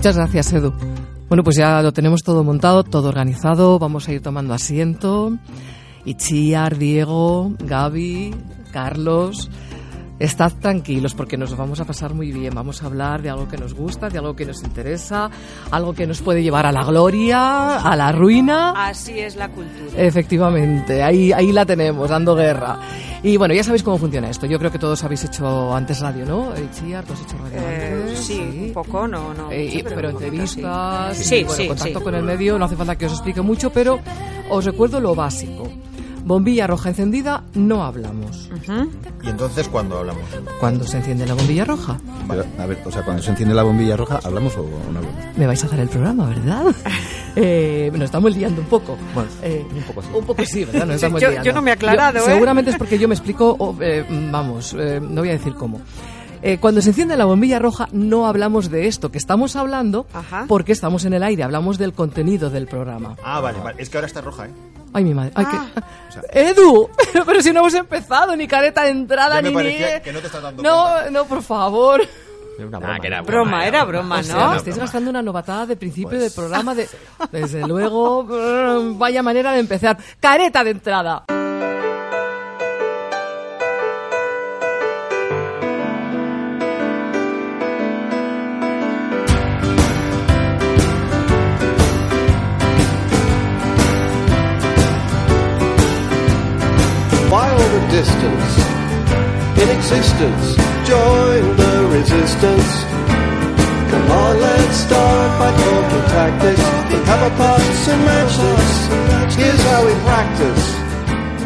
Muchas gracias, Edu. Bueno, pues ya lo tenemos todo montado, todo organizado. Vamos a ir tomando asiento. Ichiar, Diego, Gaby, Carlos. Estad tranquilos porque nos vamos a pasar muy bien. Vamos a hablar de algo que nos gusta, de algo que nos interesa, algo que nos puede llevar a la gloria, a la ruina. Así es la cultura. Efectivamente, ahí, ahí la tenemos, dando guerra. Y bueno, ya sabéis cómo funciona esto. Yo creo que todos habéis hecho antes radio, ¿no? Eh, Chiar, ¿tú has hecho radio Eh, antes? sí, un poco, no, no. Eh, sí, pero, poquito, entrevistas, sí. y, bueno, contacto con el medio, no hace falta que os explique mucho, pero os recuerdo lo básico. Bombilla roja encendida, no hablamos. ¿Y entonces cuándo hablamos? ¿Cuándo se enciende la bombilla roja? Pero, a ver, o sea, cuando se enciende la bombilla roja, ¿hablamos o no hablamos? Me vais a hacer el programa, ¿verdad? eh, nos estamos liando un poco. Bueno, Eh, un poco sí. Un poco sí, ¿verdad? Nos estamos Yo- liando. yo no me he aclarado, Yo- ¿eh? Seguramente es porque yo me explico, eh, vamos, eh, no voy a decir cómo. Eh, cuando se enciende la bombilla roja no hablamos de esto que estamos hablando Ajá. porque estamos en el aire, hablamos del contenido del programa. Ah, vale, vale. Es que ahora está roja, ¿eh? Ay, mi madre. Ay, Ah. que- ¡Edu! Pero si no hemos empezado, ni careta de entrada, Ya me ni parecía ni... que no te estás dando No, no, por favor. Ah, que era Broma, era broma, O sea, ¿no? estáis gastando una novatada de principio Pues del programa de... Desde luego, vaya manera de empezar. ¡Careta de entrada! Existence join the resistance. Come on, let's start by talking tactics. We have our parts and matches. Here's how we practice.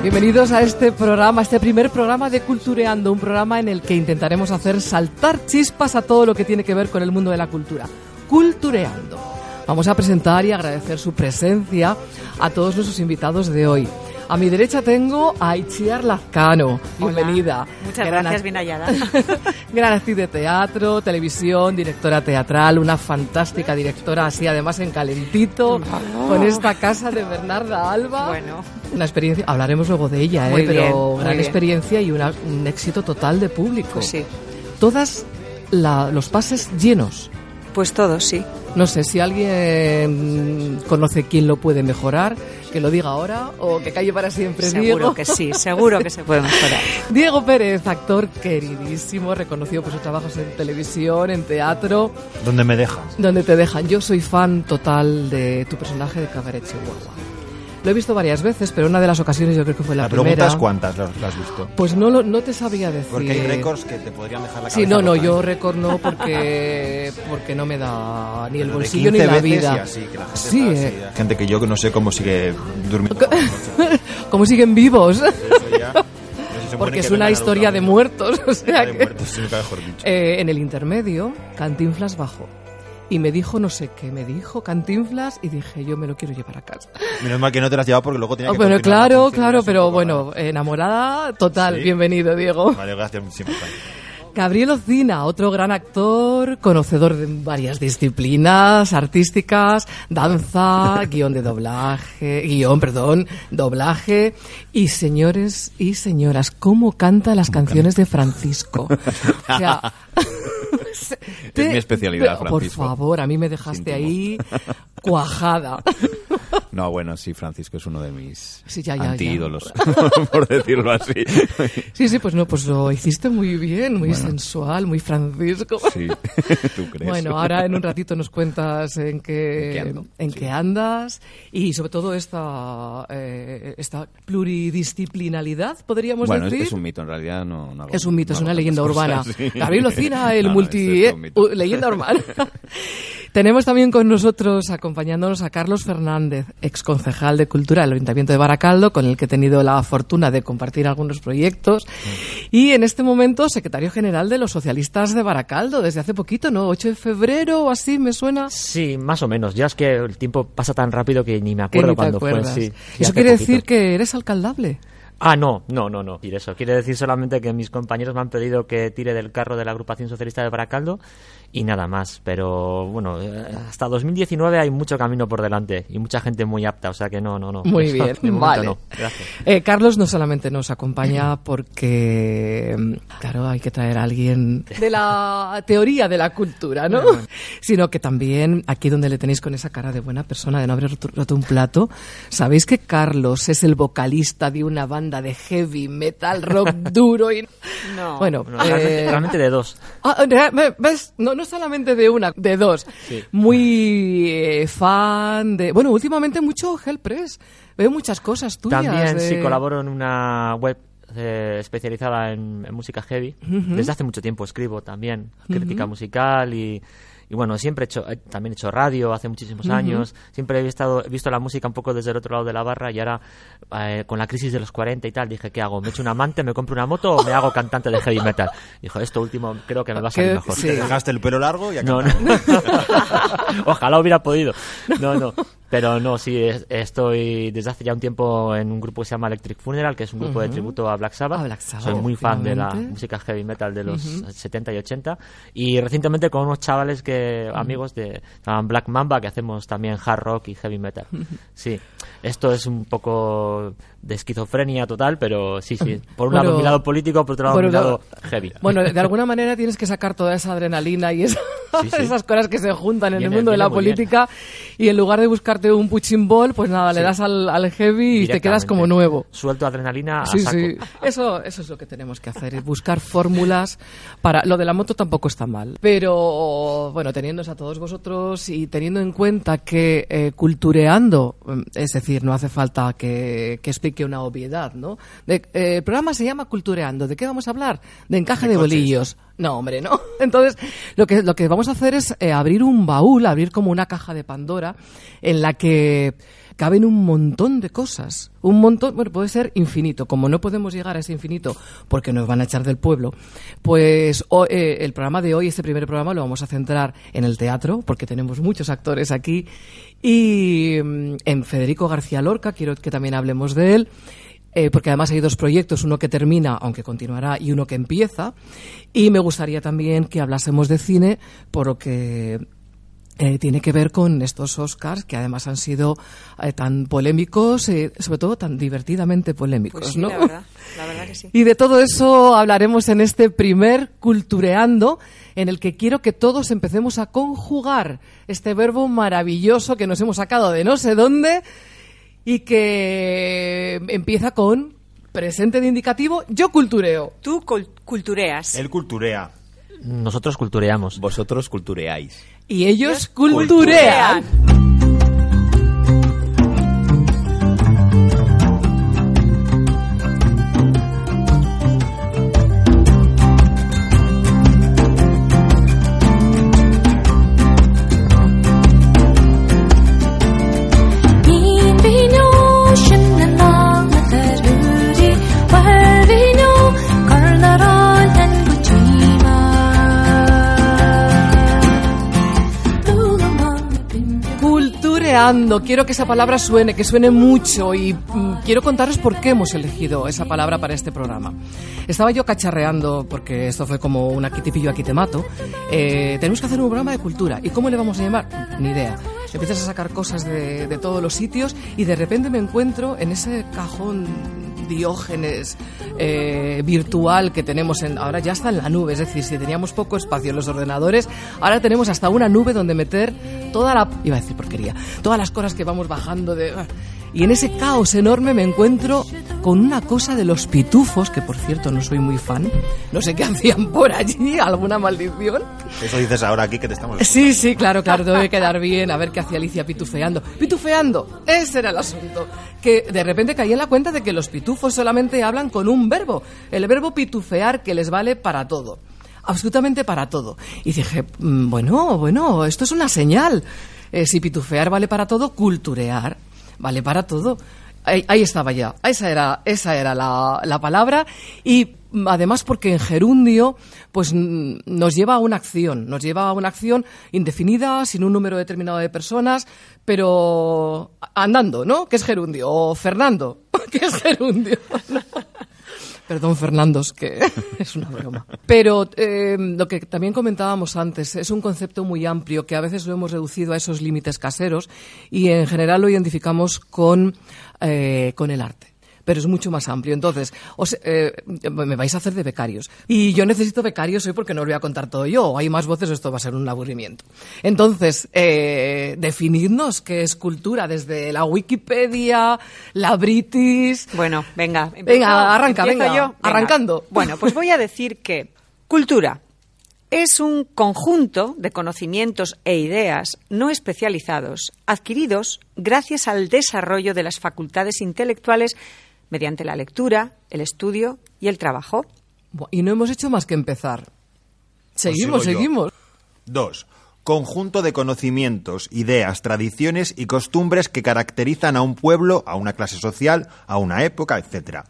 Bienvenidos a este programa, este primer programa de Cultureando, un programa en el que intentaremos hacer saltar chispas a todo lo que tiene que ver con el mundo de la cultura. Cultureando. Vamos a presentar y agradecer su presencia a todos nuestros invitados de hoy. A mi derecha tengo a Itziar Lazcano. Bienvenida. Muchas Gran gracias, bien hallada. Gran actriz de teatro, televisión, directora teatral, una fantástica directora, así además en calentito, con esta casa de Bernarda Alba. Bueno. Una experiencia, hablaremos luego de ella, ¿eh? Muy pero bien, gran bien. experiencia y una- un éxito total de público. Pues sí. Todas la- los pases llenos. Pues todos, sí. No sé si alguien conoce quién lo puede mejorar, que lo diga ahora o que calle para siempre. Seguro Diego. que sí, seguro que se puede mejorar. Diego Pérez, actor queridísimo, reconocido por sus trabajos en televisión, en teatro, ¿Dónde me dejas? donde te dejan. Yo soy fan total de tu personaje de Cabaret Chihuahua. Lo he visto varias veces, pero una de las ocasiones yo creo que fue la, La pregunta primera. es cuántas las las has visto. Pues no, lo- no te sabía decir. Porque hay récords que te podrían dejar la cabeza Sí, no, no, yo récord no porque, porque no me da ni el Pero de bolsillo ni 15 la veces vida. y así, que la gente Sí, está eh. así. Gente que yo que no sé cómo sigue durmiendo. Como siguen vivos. Eso ya, Porque es una historia de muertos. O sea. De que- muertos, sí, nunca mejor dicho. Eh, en el intermedio, Cantinflas bajó. Y me dijo no sé qué, me dijo Cantinflas y dije, yo me lo quiero llevar a casa. Menos mal que no te las has llevado porque luego tenía Ah, que la claro, claro, pero bueno, enamorada total. Sí. Bienvenido, Diego. Vale, gracias siempre. Gabriel Ocina, otro gran actor, conocedor de varias disciplinas artísticas, danza, guion de doblaje, guion, perdón, doblaje. Y señores y señoras, ¿cómo canta las canciones de Francisco? O sea, Es mi especialidad, Por Francisco. favor, a mí me dejaste ahí cuajada. No, bueno, sí, Francisco es uno de mis Sí, ya, ya, ya. por decirlo así. Sí, sí, pues no, pues lo hiciste muy bien, muy sensual, muy Francisco. Sí, ¿tú crees? Bueno, ahora en un ratito nos cuentas en ¿En qué, qué ando? en Sí. qué andas y sobre todo esta, eh, esta pluridisciplinaridad, podríamos Bueno, es, decir. es un mito, en realidad no, no hago- Es un mito, no es una leyenda urbana. Gabriel Ocina, el multi... es leyenda urbana. Tenemos también con nosotros, acompañándonos a Carlos Fernández, ex concejal de Cultura del Ayuntamiento de Baracaldo, con el que he tenido la fortuna de compartir algunos proyectos. Y en este momento, secretario general de los socialistas de Baracaldo, desde hace poquito, ¿no? 8 de febrero o así, me suena. Sí, más o menos. Ya es que el tiempo pasa tan rápido que ni me acuerdo cuándo fue. Sí, Eso quiere poquito. decir que eres alcaldable. Ah, no, no, no, no. Y eso quiere decir solamente que mis compañeros me han pedido que tire del carro de la agrupación socialista de Baracaldo y nada más. Pero bueno, eh, hasta 2019 hay mucho camino por delante y mucha gente muy apta, o sea que no, no, no. Muy Eso, bien, vale. no. Gracias. Eh, Carlos no solamente nos acompaña porque, mm, claro, hay que traer a alguien de la teoría de la cultura, ¿no? Sino que también, aquí donde le tenéis con esa cara de buena persona de no haber roto, un plato, sabéis que Carlos es el vocalista de una banda de heavy metal rock duro y... No. Bueno, realmente, eh, realmente de dos. Ah, ¿Ves? No, no solamente de una, de dos. Sí. Muy eh, fan de... Bueno, últimamente mucho Hellpress. Veo muchas cosas tuyas. También de- sí colaboro en una web eh, especializada en, en música heavy. Desde hace mucho tiempo escribo también crítica musical y, y bueno, siempre he hecho, eh, también he hecho radio hace muchísimos años. Siempre he, estado, he visto la música un poco desde el otro lado de la barra y ahora eh, con la crisis de los 40 y tal dije, ¿qué hago? ¿Me echo un amante, me compro una moto o me hago cantante de heavy metal? Dijo, esto último creo que me va a salir mejor. sí. Te dejaste el pelo largo y a No, no. Ojalá hubiera podido. No, no. Pero no, sí, es- estoy desde hace ya un tiempo en un grupo que se llama Electric Funeral, que es un grupo de tributo a Black Sabbath. Black Sabbath, Soy muy fan de la música heavy metal de los 70 y 80. Y recientemente con unos chavales que amigos de Black Mamba, que hacemos también hard rock y heavy metal. Sí, esto es un poco de esquizofrenia total, pero sí, sí. Por un lado Bueno, mi lado político, por otro lado mi lado lado- heavy. Bueno, de alguna manera tienes que sacar toda esa adrenalina y esa- Sí, sí. esas cosas que se juntan en Viene- el mundo de la muy bien. política y en lugar de buscarte un punching ball, pues nada, le das al, al heavy y te quedas como nuevo. Suelto adrenalina a Sí, saco. sí. Eso, eso es lo que tenemos que hacer, es buscar fórmulas para... Lo de la moto tampoco está mal, pero bueno, teniéndose a todos vosotros y teniendo en cuenta que eh, cultureando, mm, es decir, no hace falta que, que explique una obviedad, ¿no? De- eh, el programa se llama Cultureando, ¿de qué vamos a hablar? De encaje de, bolillos. No, hombre, no. Entonces, lo que, lo que vamos a hacer es eh, abrir un baúl, abrir como una caja de Pandora en la que caben un montón de cosas. Un montón, bueno, puede ser infinito. Como no podemos llegar a ese infinito porque nos van a echar del pueblo, pues eh, el programa de hoy, este primer programa, lo vamos a centrar en el teatro, porque tenemos muchos actores aquí, y mm, en Federico García Lorca, quiero que también hablemos de él. Eh, porque además hay dos proyectos, uno que termina, aunque continuará, y uno que empieza. Y me gustaría también que hablásemos de cine, por lo que eh, tiene que ver con estos Oscars que además han sido eh, tan polémicos, eh, sobre todo tan divertidamente polémicos, Pues sí, ¿no? la verdad, la verdad que sí. Y de todo eso hablaremos en este primer Cultureando, en el que quiero que todos empecemos a conjugar este verbo maravilloso que nos hemos sacado de no sé dónde y que empieza con presente de indicativo, yo cultureo. Tú cul- cultureas. Él culturea. Nosotros cultureamos. Vosotros cultureáis. Y ellos culturean. Min Cultureando. Quiero que esa palabra suene, que suene mucho y mm, quiero contaros por qué hemos elegido esa palabra para este programa. Estaba yo cacharreando, porque esto fue como un aquí te pillo, aquí te mato. Eh, tenemos que hacer un programa de cultura. ¿Y cómo le vamos a llamar? Ni idea. Empiezas a sacar cosas de, de todos los sitios y de repente me encuentro en ese cajón diógenes eh, virtual que tenemos en, ahora ya está en la nube, es decir, si teníamos poco espacio en los ordenadores, ahora tenemos hasta una nube donde meter toda la, iba a decir porquería, todas las cosas que vamos bajando de... Y en ese caos enorme me encuentro con una cosa de los pitufos, que por cierto no soy muy fan, no sé qué hacían por allí, alguna maldición. Eso dices ahora aquí que te estamos... Sí, sí, claro, claro, debe quedar bien. A ver qué hacía Alicia pitufeando. Pitufeando, ese era el asunto. Que de repente caí en la cuenta de que los pitufos solamente hablan con un verbo. El verbo pitufear que les vale para todo. Absolutamente para todo. Y dije, mm, bueno, bueno, esto es una señal. Eh, si pitufear vale para todo, culturear vale para todo. Ahí, estaba ya. Esa era, esa era la, la palabra. Y mm, además porque en gerundio, pues mm, nos lleva a una acción. Nos lleva a una acción indefinida, sin un número determinado de personas, pero andando, ¿no? ¿Qué es gerundio? O Fernando, ¿qué es gerundio? Perdón, Fernandos, que es una broma. Pero eh, lo que también comentábamos antes es un concepto muy amplio que a veces lo hemos reducido a esos límites caseros y en general lo identificamos con, eh, con el arte. Pero es mucho más amplio. Entonces, os- eh, me vais a hacer de becarios. Y yo necesito becarios hoy porque no os voy a contar todo yo. Hay más voces, esto va a ser un aburrimiento. Entonces, eh, definidnos qué es cultura desde la Wikipedia, la British. Bueno, venga. empiezo- Venga, arranca, venga, yo. Venga. arrancando. Bueno, pues voy a decir que cultura es un conjunto de conocimientos e ideas no especializados adquiridos gracias al desarrollo de las facultades intelectuales mediante la lectura, el estudio y el trabajo. Y no hemos hecho más que empezar. Seguimos, sigo yo. seguimos. Dos. Conjunto de conocimientos, ideas, tradiciones y costumbres que caracterizan a un pueblo, a una clase social, a una época, etc.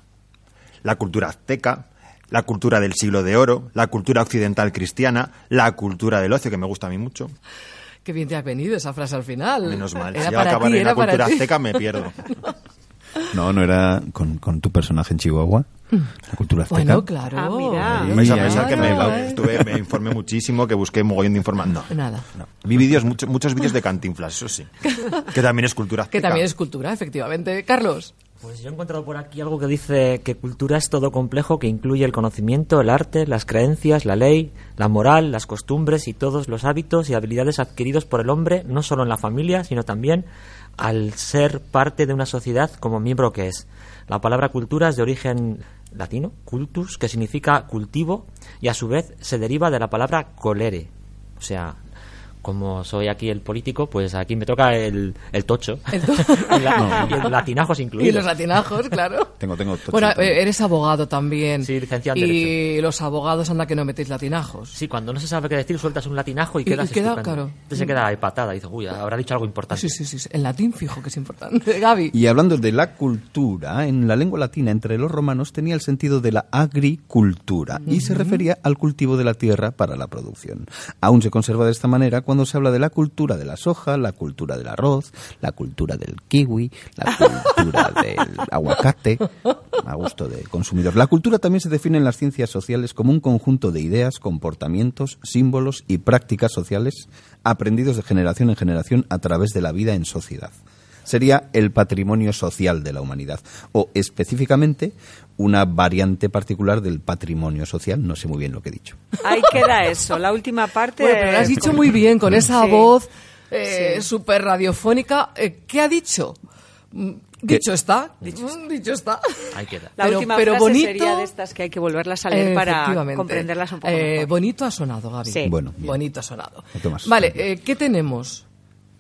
La cultura azteca, la cultura del siglo de oro, la cultura occidental cristiana, la cultura del ocio, que me gusta a mí mucho. Qué bien te has venido esa frase al final. Menos mal. Era si para acabar ti, en la era para cultura azteca me pierdo. No, no era con, con tu personaje en Chihuahua, la cultura azteca. Bueno, claro. Ah, mira. Pensar que me, claro, ¿eh? estuve- me informé muchísimo, que busqué un mogollón de información. No, Nada. no. Vi vídeos, mucho- muchos vídeos de Cantinflas, eso sí. Que también es cultura Que azteca. también es cultura, efectivamente. Carlos. Pues yo he encontrado por aquí algo que dice que cultura es todo complejo que incluye el conocimiento, el arte, las creencias, la ley, la moral, las costumbres y todos los hábitos y habilidades adquiridos por el hombre, no solo en la familia, sino también al ser parte de una sociedad como miembro que es. La palabra cultura es de origen latino, cultus, que significa cultivo y a su vez se deriva de la palabra colere, o sea, como soy aquí el político, pues aquí me toca el, el tocho. y, la- y el latinajos Y incluidos. los latinajos, claro. Tengo, tengo tocho Bueno, también. eh, eres abogado también. Sí, licenciado en Y los abogados anda que no metéis latinajos. Sí, cuando no se sabe qué decir, sueltas un latinajo y Y- quedas y queda, claro. Entonces se queda ahí patada y dice, uy, habrá dicho algo importante. Sí, sí, sí, sí. En latín fijo que es importante. Gaby. Y hablando de la cultura, en la lengua latina entre los romanos tenía el sentido de la agricultura y se refería al cultivo de la tierra para la producción. Aún se conserva de esta manera cuando se habla de la cultura de la soja, la cultura del arroz, la cultura del kiwi, la cultura del aguacate, a gusto del consumidor. La cultura también se define en las ciencias sociales como un conjunto de ideas, comportamientos, símbolos y prácticas sociales aprendidos de generación en generación a través de la vida en sociedad sería el patrimonio social de la humanidad o específicamente una variante particular del patrimonio social, no sé muy bien lo que he dicho. Ahí queda eso. La última parte. Bueno, pero lo has dicho muy bien con esa Sí. voz eh, Sí. súper radiofónica. Eh, ¿Qué ha dicho? Mm, ¿Qué? Dicho está. Mm, Dicho está. Ahí queda. La pero- última pero frase bonito- sería de estas que hay que volverlas a leer para comprenderlas un poco Eh, mejor. bonito ha sonado, Gaby. Sí. Bueno, bien. Bonito ha sonado. Vale, eh, ¿qué tenemos?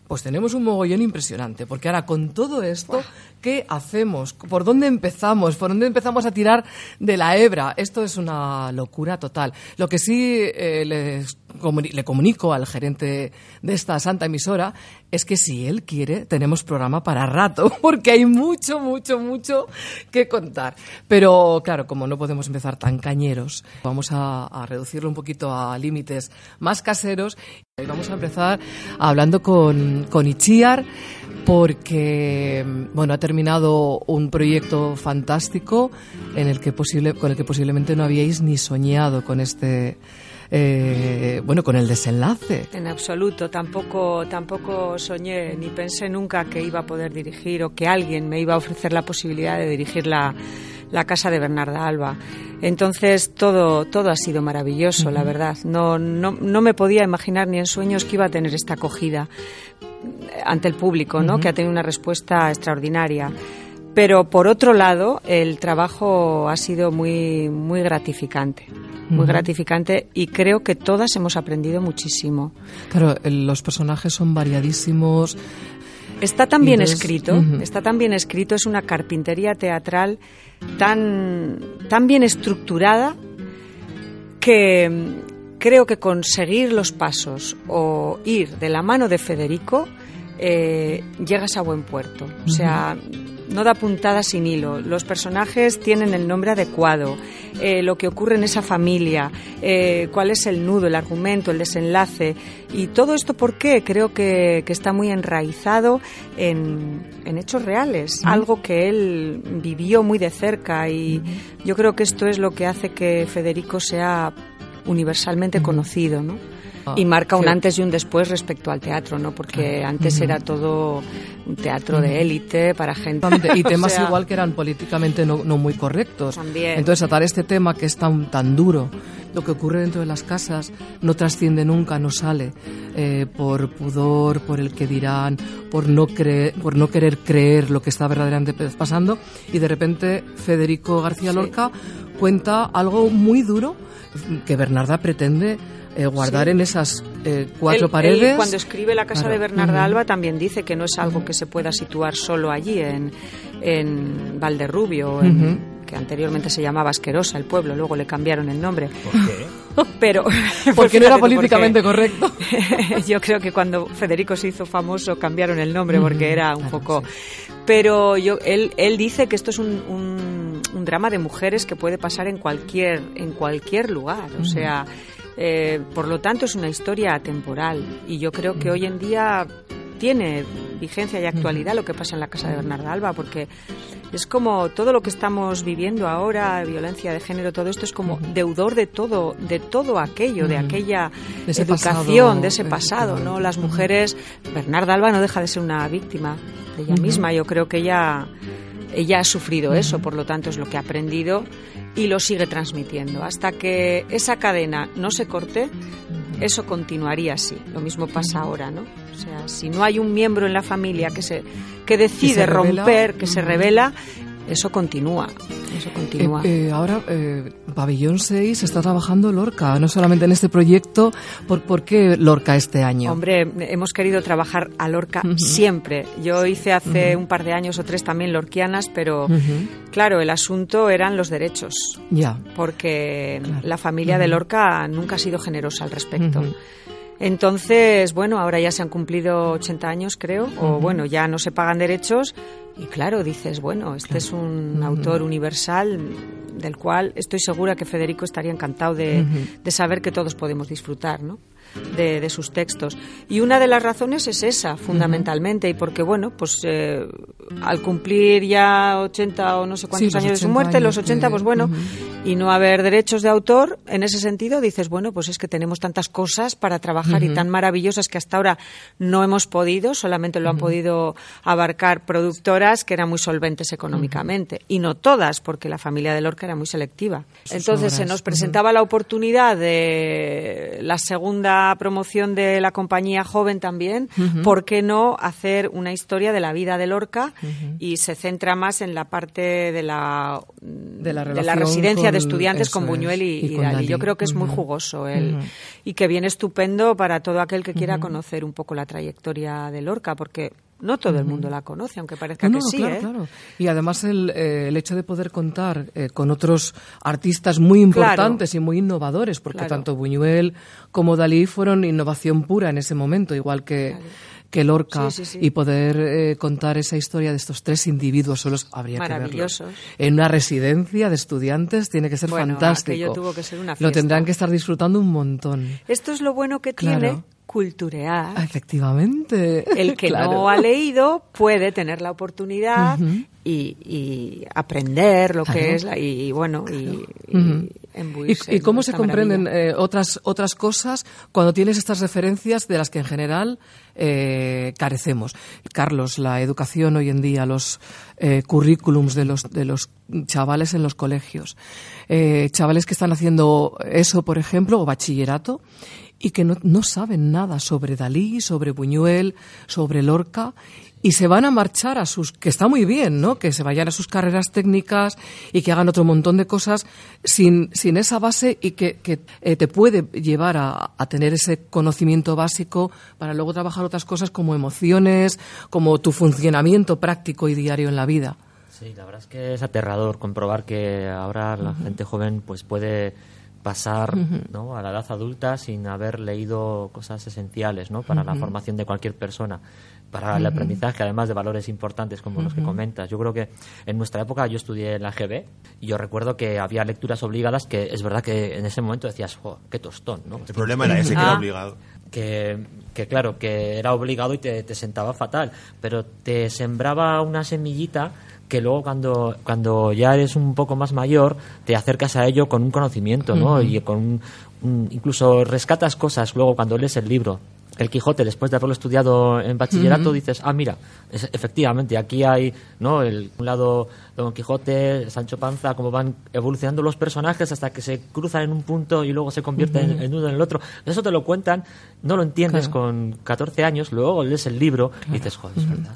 Pues tenemos un mogollón impresionante, porque ahora con todo esto, ¿qué hacemos? ¿Por dónde empezamos? ¿Por dónde empezamos a tirar de la hebra? Esto es una locura total. Lo que sí eh, les comuni- le comunico al gerente de esta santa emisora es que si él quiere, tenemos programa para rato, porque hay mucho, mucho, mucho que contar. Pero claro, como no podemos empezar tan cañeros, vamos a, a reducirlo un poquito a límites más caseros. Y vamos a empezar hablando con, con Ichiar, porque bueno, ha terminado un proyecto fantástico en el que posible, con el que posiblemente no habíais ni soñado con este eh, bueno, con el desenlace. En absoluto, tampoco, tampoco soñé ni pensé nunca que iba a poder dirigir o que alguien me iba a ofrecer la posibilidad de dirigir la, la casa de Bernarda Alba. Entonces todo, todo ha sido maravilloso, la verdad. No, no, no me podía imaginar ni en sueños que iba a tener esta acogida ante el público, ¿no? que ha tenido una respuesta extraordinaria. Pero por otro lado, el trabajo ha sido muy, muy gratificante, muy gratificante y creo que todas hemos aprendido muchísimo. Claro, los personajes son variadísimos. Está tan bien Entonces, escrito, está tan bien escrito, es una carpintería teatral tan, tan bien estructurada que mm, creo que conseguir los pasos o ir de la mano de Federico eh, llegas a buen puerto. O sea, no da puntada sin hilo. Los personajes tienen el nombre adecuado, eh, lo que ocurre en esa familia, eh, cuál es el nudo, el argumento, el desenlace. Y todo esto, ¿por qué? Creo que, que está muy enraizado en, en hechos reales, algo que él vivió muy de cerca. Y yo creo que esto es lo que hace que Federico sea universalmente conocido, ¿no? Ah, y marca un antes y un después respecto al teatro, ¿no? Porque antes era todo un teatro de élite para gente. Y o temas sea, igual que eran políticamente no, no muy correctos. También. Entonces, tratar este tema que es tan, tan duro, lo que ocurre dentro de las casas no trasciende nunca, no sale, eh, por pudor, por el que dirán, por no, creer, por no querer creer lo que está verdaderamente pasando. Y de repente Federico García Sí. Lorca cuenta algo muy duro que Bernarda pretende eh, guardar Sí. en esas eh, cuatro Él- paredes. él, cuando escribe La Casa Claro. de Bernarda. Alba también dice que no es algo que se pueda situar solo allí, en, en Valderrubio, en- que anteriormente se llamaba Asquerosa el pueblo, luego le cambiaron el nombre. ¿Por qué? Pero, Porque pues no era políticamente correcto. Yo creo que cuando Federico se hizo famoso cambiaron el nombre porque era un claro, poco. sí. Pero yo, él, él dice que esto es un, un- un drama de mujeres que puede pasar en cualquier, en cualquier lugar. O sea, eh, por lo tanto es una historia atemporal. Y yo creo que hoy en día tiene vigencia y actualidad lo que pasa en la casa de Bernarda Alba, porque es como todo lo que estamos viviendo ahora, violencia de género, todo esto es como deudor de todo, de todo aquello, de aquella De educación, pasado, de ese pasado, ¿no? Las mujeres, Bernarda Alba no deja de ser una víctima de ella misma. Yo creo que ella, ella ha sufrido eso, por lo tanto es lo que ha aprendido y lo sigue transmitiendo. Hasta que esa cadena no se corte, eso continuaría así. Lo mismo pasa ahora, ¿no? O sea, si no hay un miembro en la familia que se que decide se romper, que se revela, eso continúa. Eso continúa. Eh, eh, ahora, eh, Pabellón 6 está trabajando Lorca, no solamente en este proyecto. ¿Por, por qué Lorca este año? Hombre, hemos querido trabajar a Lorca siempre. Yo hice hace un par de años o tres también lorquianas, pero claro, el asunto eran los derechos, Ya. porque Claro. la familia de Lorca nunca ha sido generosa al respecto. Entonces, bueno, ahora ya se han cumplido 80 años, creo, o bueno, ya no se pagan derechos. Y claro, dices, bueno, este es un autor universal del cual estoy segura que Federico estaría encantado de, de saber que todos podemos disfrutar, ¿no? De, de sus textos. Y una de las razones es esa, fundamentalmente, y porque, bueno, pues eh, al cumplir ya 80 o no sé cuántos Sí, años de su 80 muerte, los años 80, de- pues bueno, Ujú. y no haber derechos de autor, en ese sentido dices, bueno, pues es que tenemos tantas cosas para trabajar y tan maravillosas que hasta ahora no hemos podido, solamente lo han podido abarcar productoras que eran muy solventes económicamente, y no todas, porque la familia de Lorca era muy selectiva. Sus Entonces se nos presentaba la oportunidad de la segunda promoción de la compañía joven también, ¿por qué no hacer una historia de la vida de Lorca y se centra más en la parte de la, De la de residencia de estudiantes con Buñuel y, y Dalí. Dalí. Yo creo que es muy jugoso el, y que viene estupendo para todo aquel que quiera conocer un poco la trayectoria de Lorca, porque no todo el mundo la conoce, aunque parezca No, que no, sí. claro, ¿eh? claro. Y además el, eh, el hecho de poder contar eh, con otros artistas muy importantes y muy innovadores, porque tanto Buñuel como Dalí fueron innovación pura en ese momento, igual que, que Lorca, Sí, sí, sí. y poder eh, contar esa historia de estos tres individuos solos habría que verlo. En una residencia de estudiantes tiene que ser Bueno, fantástico. aquello tuvo que ser una Lo tendrán que estar disfrutando un montón. Esto es lo bueno que Claro. tiene culturear. Efectivamente. El que Claro. no ha leído puede tener la oportunidad y, y aprender lo Claro. que es la, y bueno y, y Ujú. embuirse ¿Y, y en cómo se comprenden eh, otras, otras cosas cuando tienes estas referencias de las que en general eh, carecemos? Carlos, la educación hoy en día, los eh, currículums de los, de los chavales en los colegios, eh, chavales que están haciendo eso, por ejemplo, o bachillerato, y que no, no saben nada sobre Dalí, sobre Buñuel, sobre Lorca, y se van a marchar a sus, que está muy bien, ¿no? Que se vayan a sus carreras técnicas y que hagan otro montón de cosas sin, sin esa base y que, que, eh, te puede llevar a, a tener ese conocimiento básico para luego trabajar otras cosas como emociones, como tu funcionamiento práctico y diario en la vida. Sí, la verdad es que es aterrador comprobar que ahora la gente joven pues puede pasar ¿no? a la edad adulta sin haber leído cosas esenciales ¿no? para la formación de cualquier persona, para el aprendizaje, además de valores importantes como los que comentas. Yo creo que en nuestra época yo estudié en la GB y yo recuerdo que había lecturas obligadas que es verdad que en ese momento decías, "Jo, qué tostón, ¿no? El problema era ese que era Ah. obligado. que, que claro, que era obligado y te, te sentaba fatal, pero te sembraba una semillita que luego cuando, cuando ya eres un poco más mayor te acercas a ello con un conocimiento, ¿no? Y con un- un- incluso rescatas cosas luego cuando lees el libro. El Quijote, después de haberlo estudiado en bachillerato, dices, ah, mira, es- efectivamente, aquí hay, ¿no? El, un lado Don Quijote, Sancho Panza, cómo van evolucionando los personajes hasta que se cruzan en un punto y luego se convierten en, en uno en el otro. Eso te lo cuentan, no lo entiendes Claro. con 14 años, luego lees el libro y dices, joder, es verdad.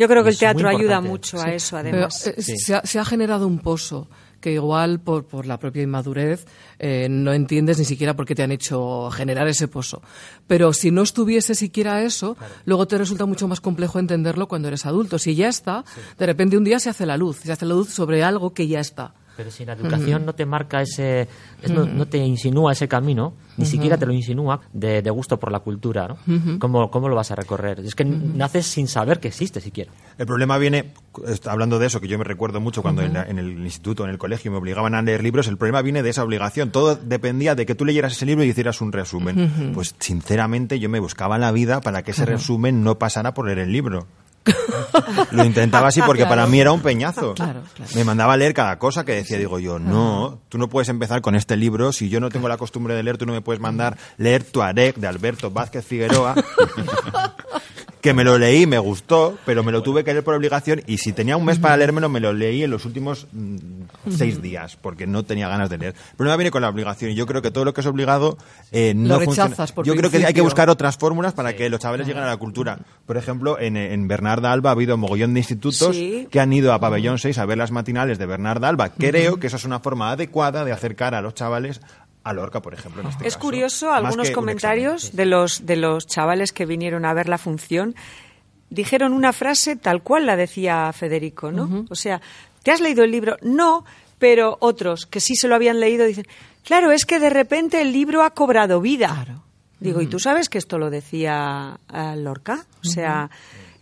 Yo creo que el teatro ayuda mucho a eso, Pero, además. eh, se, ha, se ha generado un pozo que igual por, por la propia inmadurez eh, no entiendes ni siquiera por qué te han hecho generar ese pozo. Pero si no estuviese siquiera eso, luego te resulta mucho más complejo entenderlo cuando eres adulto. Si ya está, de repente un día se hace la luz, se hace la luz sobre algo que ya está. Pero si la educación no te marca ese, es- no, no te insinúa ese camino, ni siquiera te lo insinúa de, de gusto por la cultura, ¿no? ¿Cómo, ¿Cómo lo vas a recorrer? Es que naces sin saber que existe siquiera. El problema viene, hablando de eso, que yo me recuerdo mucho cuando en, la- en el instituto, en el colegio, me obligaban a leer libros, el problema viene de esa obligación. Todo dependía de que tú leyeras ese libro y hicieras un resumen. Pues sinceramente yo me buscaba la vida para que ese resumen no pasara por leer el libro. Lo intentaba así porque para mí era un peñazo. Claro, claro. Me mandaba a leer cada cosa que decía, digo yo, no, tú no puedes empezar con este libro, si yo no tengo la costumbre de leer, tú no me puedes mandar leer Tuareg de Alberto Vázquez Figueroa. que me lo leí, me gustó, pero me lo tuve que leer por obligación y si tenía un mes para leérmelo, me lo leí en los últimos mm, seis días, porque no tenía ganas de leer. El problema viene con la obligación y yo creo que todo lo que es obligado eh, no Lo funciona. por Yo creo que hay que buscar otras fórmulas para que los chavales lleguen a la cultura. Por ejemplo, en, en Bernarda Alba ha habido mogollón de institutos Sí. que han ido a Pabellón 6 a ver las matinales de Bernarda Alba. Creo que esa es una forma adecuada de acercar a los chavales a Lorca, por ejemplo, en este Es caso. curioso Más algunos comentarios examen. de los de los chavales que vinieron a ver la función dijeron una frase tal cual la decía Federico, ¿no? O sea, ¿te has leído el libro? No, pero otros que sí se lo habían leído dicen, claro, es que de repente el libro ha cobrado vida. Claro. Digo, ¿y tú sabes que esto lo decía eh, Lorca? O sea,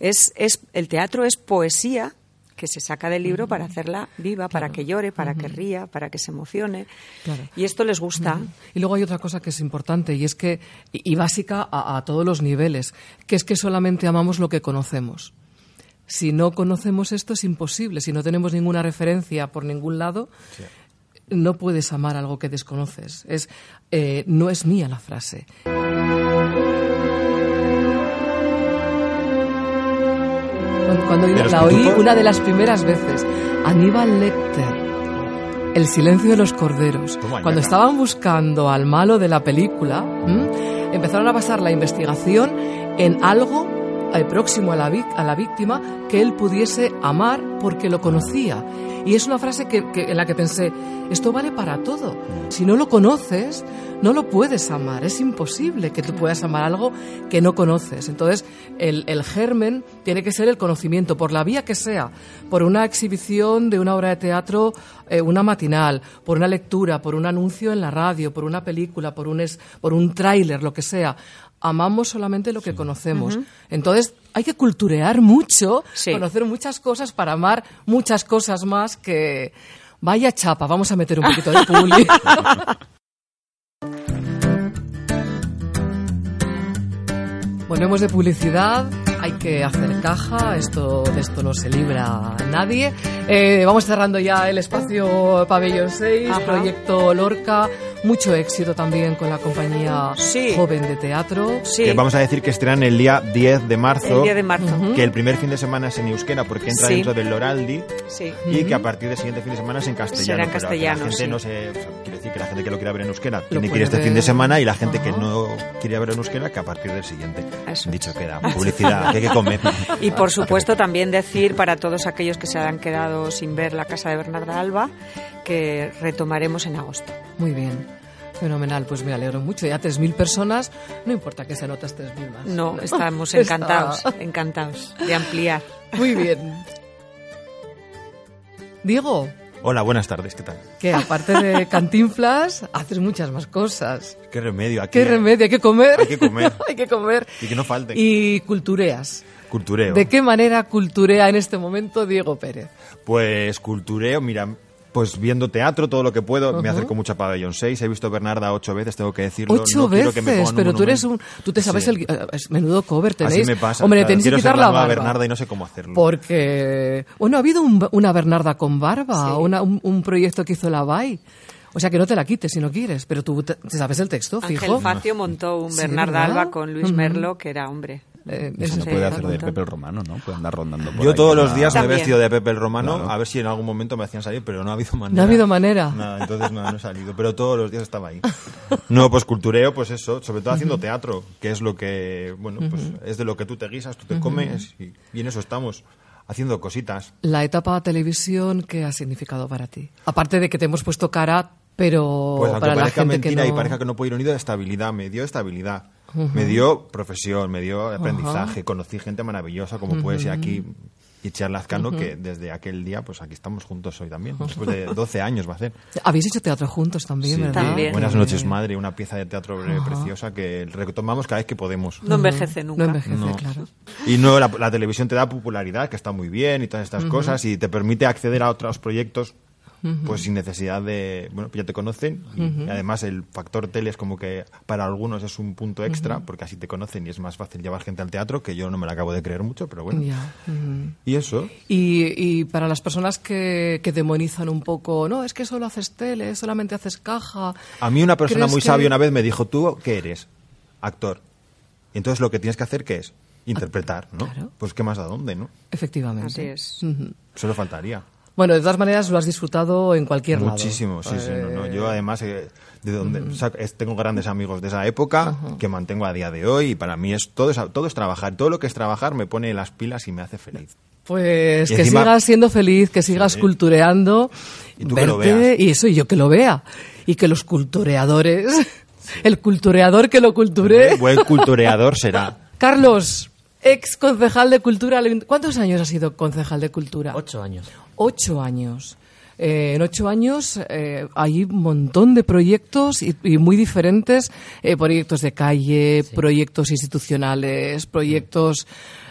es, es el teatro es poesía que se saca del libro para hacerla viva, para que llore, para que ría, para que se emocione. Claro. Y esto les gusta. Y luego hay otra cosa que es importante y es que, y y básica a, a todos los niveles, que es que solamente amamos lo que conocemos. Si no conocemos esto es imposible, si no tenemos ninguna referencia por ningún lado, no puedes amar algo que desconoces. Es, eh, no es mía la frase. Cuando- Cuando ¿De los la oí una de las primeras veces, Aníbal Lecter, El silencio de los corderos. Cuando estaban buscando al malo de la película, ¿m? empezaron a basar la investigación en algo eh, próximo a la, vic- a la víctima que él pudiese amar porque lo conocía. Y es una frase que, en la que pensé, esto vale para todo. Si no lo conoces, no lo puedes amar. Es imposible que tú puedas amar algo que no conoces. Entonces, el, el germen tiene que ser el conocimiento, por la vía que sea, por una exhibición de una obra de teatro, eh, una matinal, por una lectura, por un anuncio en la radio, por una película, por un, es- por un tráiler, lo que sea. Amamos solamente lo que conocemos. Entonces, hay que culturear mucho, Sí. conocer muchas cosas para amar muchas cosas más que... Vaya chapa, vamos a meter un poquito de puli. Volvemos de publicidad, hay que hacer caja, esto, de esto no se libra nadie. Eh, vamos cerrando ya el espacio Pabellón 6, Ajá. proyecto Lorca, mucho éxito también con la compañía Sí. joven de teatro. Sí, Que vamos a decir que estrenan el día 10 de marzo. el día de marzo. Que el primer fin de semana es en euskera porque entra Sí. dentro del Loraldi. Sí. Y que a partir del siguiente fin de semana es en castellano. Será en pero que castellano, La gente sí. no se. o sea, quiere decir que la gente que lo quiera ver en euskera tiene que ir este ver. fin de semana y la gente que Ajá. no quiere ver en euskera que a partir del siguiente. Eso. Dicho queda. Publicidad, que hay que comer. Y por supuesto también decir para todos aquellos que se han quedado sin ver la casa de Bernarda Alba que retomaremos en agosto. Muy bien. Fenomenal, pues me alegro mucho. Ya 3.000 personas, no importa que se anotas 3.000 más. No, estamos Está- encantados, encantados de ampliar. Muy bien. Diego, Hola, buenas tardes, ¿qué tal? Que aparte de cantinflas, haces muchas más cosas. Qué remedio aquí. ¿Qué remedio? Hay que comer. Hay que comer. Hay que comer. Y que no falte. Y cultureas. Cultureo. ¿De qué manera culturea en este momento Diego Pérez? Pues cultureo, mira, pues viendo teatro, todo lo que puedo. Me acerco mucho a Pabellón 6. He visto Bernarda ocho veces, tengo que decirlo. Ocho No quiero que me veces, pongan pero tú eres un... Tú te sabes Sí. el... eh, es menudo cover tenéis. Así me pasa. Hombre, claro, tenéis que quiero quitar la barba. Bernarda y no sé cómo hacerlo. Porque... Bueno, ha habido un- una Bernarda con barba, una- un, un proyecto que hizo la BAI. O sea, que no te la quites si no quieres, pero tú te, te sabes el texto, Ángel fijo. Facio montó un Bernarda. Alba con Luis. Merlo, que era hombre. Eh, Eso eso no Sí, puede hacer de. Pepe el Romano, ¿no? Puede andar rondando por Yo ahí todos los días me he vestido de Pepe el Romano, Claro. a ver si en algún momento me hacían salir, pero no ha habido manera. No ha habido manera. Nada, entonces no, no he salido, pero todos los días estaba ahí. No, pues cultureo, pues eso, sobre todo haciendo teatro, que es lo que, bueno, pues es de lo que tú te guisas, tú te comes y, y en eso estamos, haciendo cositas. La etapa televisión, ¿qué ha significado para ti? Aparte de que te hemos puesto cara, pero Pues para la gente mentira que no... y parezca que no puedo ir unido, estabilidad, me dio estabilidad. Me dio profesión, me dio aprendizaje, conocí gente maravillosa como puede ser aquí Itziar Lazcano, que desde aquel día, pues aquí estamos juntos hoy también, después de 12 años va a ser. Habéis hecho teatro juntos también, Sí, ¿verdad? También. Buenas noches, madre, una pieza de teatro preciosa que retomamos cada vez que podemos. No envejece No nunca. envejece, No. claro. Y no, la, la televisión te da popularidad, que está muy bien y todas estas cosas, y te permite acceder a otros proyectos, pues sin necesidad de. Bueno, pues ya te conocen, y además el factor tele es como que para algunos es un punto extra, porque así te conocen y es más fácil llevar gente al teatro, que yo no me lo acabo de creer mucho, pero bueno. Y eso. Y, y para las personas que, que demonizan un poco, no, es que solo haces tele, solamente haces caja. A mí una persona ¿Crees muy que- sabia una vez me dijo, ¿tú qué eres? Actor. Y entonces lo que tienes que hacer, ¿qué es? Interpretar, ¿no? Claro. Pues qué más a dónde, ¿no? Efectivamente. Así es. Solo faltaría. Bueno, de todas maneras lo has disfrutado en cualquier lado. Muchísimo, sí, sí. No, no. Eh, Yo además eh, de donde o sea, es- tengo grandes amigos de esa época que mantengo a día de hoy y para mí es todo es todo es trabajar. Todo lo que es trabajar me pone las pilas y me hace feliz. Pues Y que encima- sigas siendo feliz, que sigas Sí. cultureando. Y tú que lo veas. Y eso, y yo que lo vea. Y que los cultureadores, el cultureador que lo culture. Buen cultureador será. Carlos, ex concejal de cultura. ¿Cuántos años has sido concejal de cultura? Ocho años. Ocho años. Eh, en ocho años eh, hay un montón de proyectos y, y muy diferentes, eh, proyectos de calle, proyectos institucionales, proyectos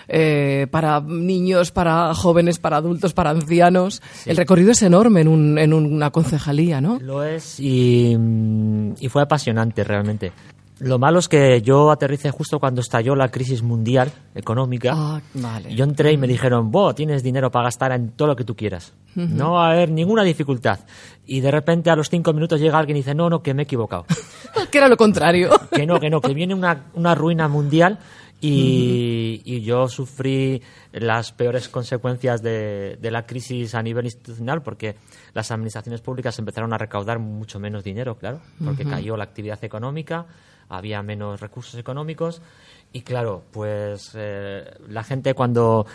eh, para niños, para jóvenes, para adultos, para ancianos. El recorrido es enorme en, un- en una concejalía, ¿no? Lo es y, mm, y fue apasionante realmente. Lo malo es que yo aterricé justo cuando estalló la crisis mundial económica. Ah, vale. Yo entré y me dijeron, vos tienes dinero para gastar en todo lo que tú quieras. No va a haber ninguna dificultad. Y de repente a los cinco minutos llega alguien y dice, no, no, que me he equivocado. que era lo contrario. que no, que no, que viene una, una ruina mundial y, y yo sufrí las peores consecuencias de, de la crisis a nivel institucional porque las administraciones públicas empezaron a recaudar mucho menos dinero, claro, porque cayó la actividad económica, había menos recursos económicos. Y claro, pues eh, la gente cuando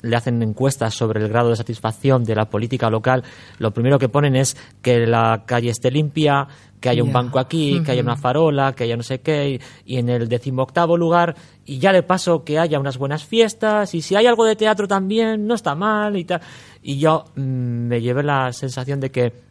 le hacen encuestas sobre el grado de satisfacción de la política local, lo primero que ponen es que la calle esté limpia, que haya un banco aquí, que haya una farola, que haya no sé qué, y, y en el decimoctavo lugar, y ya le paso que haya unas buenas fiestas, y si hay algo de teatro también, no está mal, y tal. Y yo mm, me llevé la sensación de que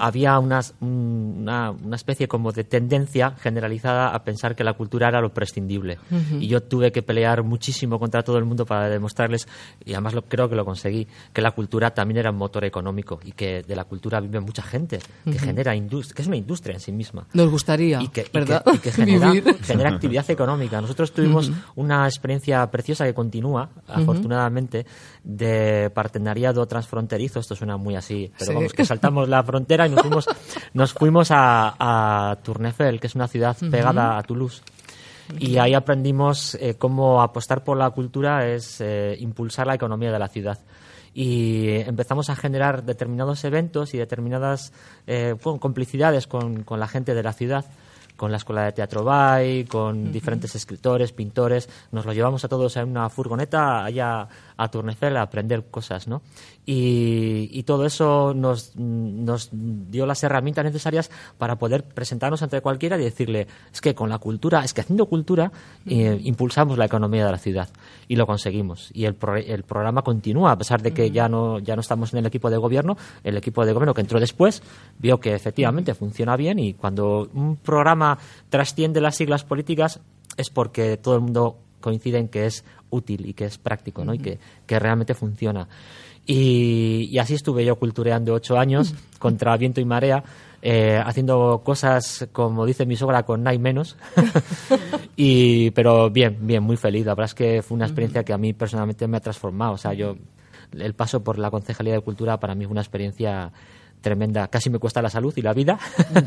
había unas- un- una, una especie como de tendencia generalizada a pensar que la cultura era lo prescindible. Y yo tuve que pelear muchísimo contra todo el mundo para demostrarles, y además lo, creo que lo conseguí, que la cultura también era un motor económico y que de la cultura vive mucha gente, que genera industria, que es una industria en sí misma Nos gustaría, y que, y ¿verdad? que- y que genera, genera actividad económica. Nosotros tuvimos una experiencia preciosa que continúa, afortunadamente, de partenariado transfronterizo. Esto suena muy así, pero Sí. vamos, que saltamos la frontera y nos fuimos, nos fuimos a, a Tournefel, que es una ciudad pegada a Toulouse. Y ahí aprendimos eh, cómo apostar por la cultura es eh, impulsar la economía de la ciudad. Y empezamos a generar determinados eventos y determinadas eh, bueno, complicidades con, con la gente de la ciudad con la Escuela de Teatro Bay, con diferentes escritores, pintores. Nos lo llevamos a todos en una furgoneta allá a Tournefel a aprender cosas, ¿no? Y, y todo eso nos, nos dio las herramientas necesarias para poder presentarnos ante cualquiera y decirle, es que con la cultura, es que haciendo cultura eh, impulsamos la economía de la ciudad y lo conseguimos. Y el, pro- el programa continúa, a pesar de que ya no, ya no estamos en el equipo de gobierno, el equipo de gobierno que entró después vio que efectivamente funciona bien y cuando un programa trasciende las siglas políticas es porque todo el mundo coincide en que es útil y que es práctico ¿no? y que, que realmente funciona. Y, y así estuve yo cultureando ocho años contra viento y marea, eh, haciendo cosas, como dice mi sogra, con nada y menos. y, pero bien, bien, muy feliz. La verdad es que fue una experiencia que a mí personalmente me ha transformado. O sea, yo, el paso por la Concejalía de Cultura para mí fue una experiencia tremenda. Casi me cuesta la salud y la vida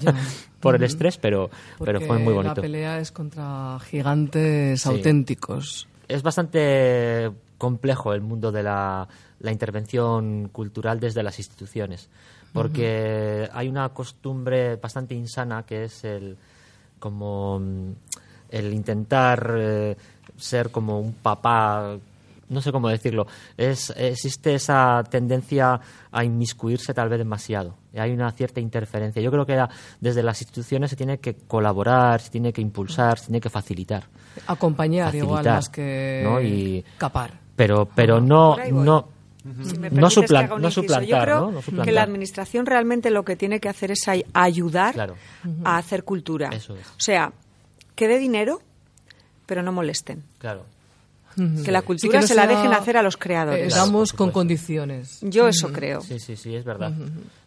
por el estrés, pero, pero fue muy La bonito. pelea es contra gigantes Sí. auténticos. es bastante complejo el mundo de la, la intervención cultural desde las instituciones, porque hay una costumbre bastante insana que es el como el intentar eh, ser como un papá no sé cómo decirlo es existe esa tendencia a inmiscuirse tal vez demasiado Y hay una cierta interferencia yo creo que desde las instituciones se tiene que colaborar se tiene que impulsar se tiene que facilitar Acompañar igual Facilitar, más que ¿no? Y- capar. pero pero no no Si me no, permites que suplan- haga un no inciso. suplantar Yo creo ¿no? No suplantar. que la administración realmente lo que tiene que hacer es ay- ayudar Claro. a hacer cultura. Eso es. O sea, que dé dinero, pero no molesten. claro Que la Sí, cultura que no se la dejen hacer a los eh, creadores. Claro, damos por con condiciones. Yo eso creo. Sí, sí, sí, es verdad.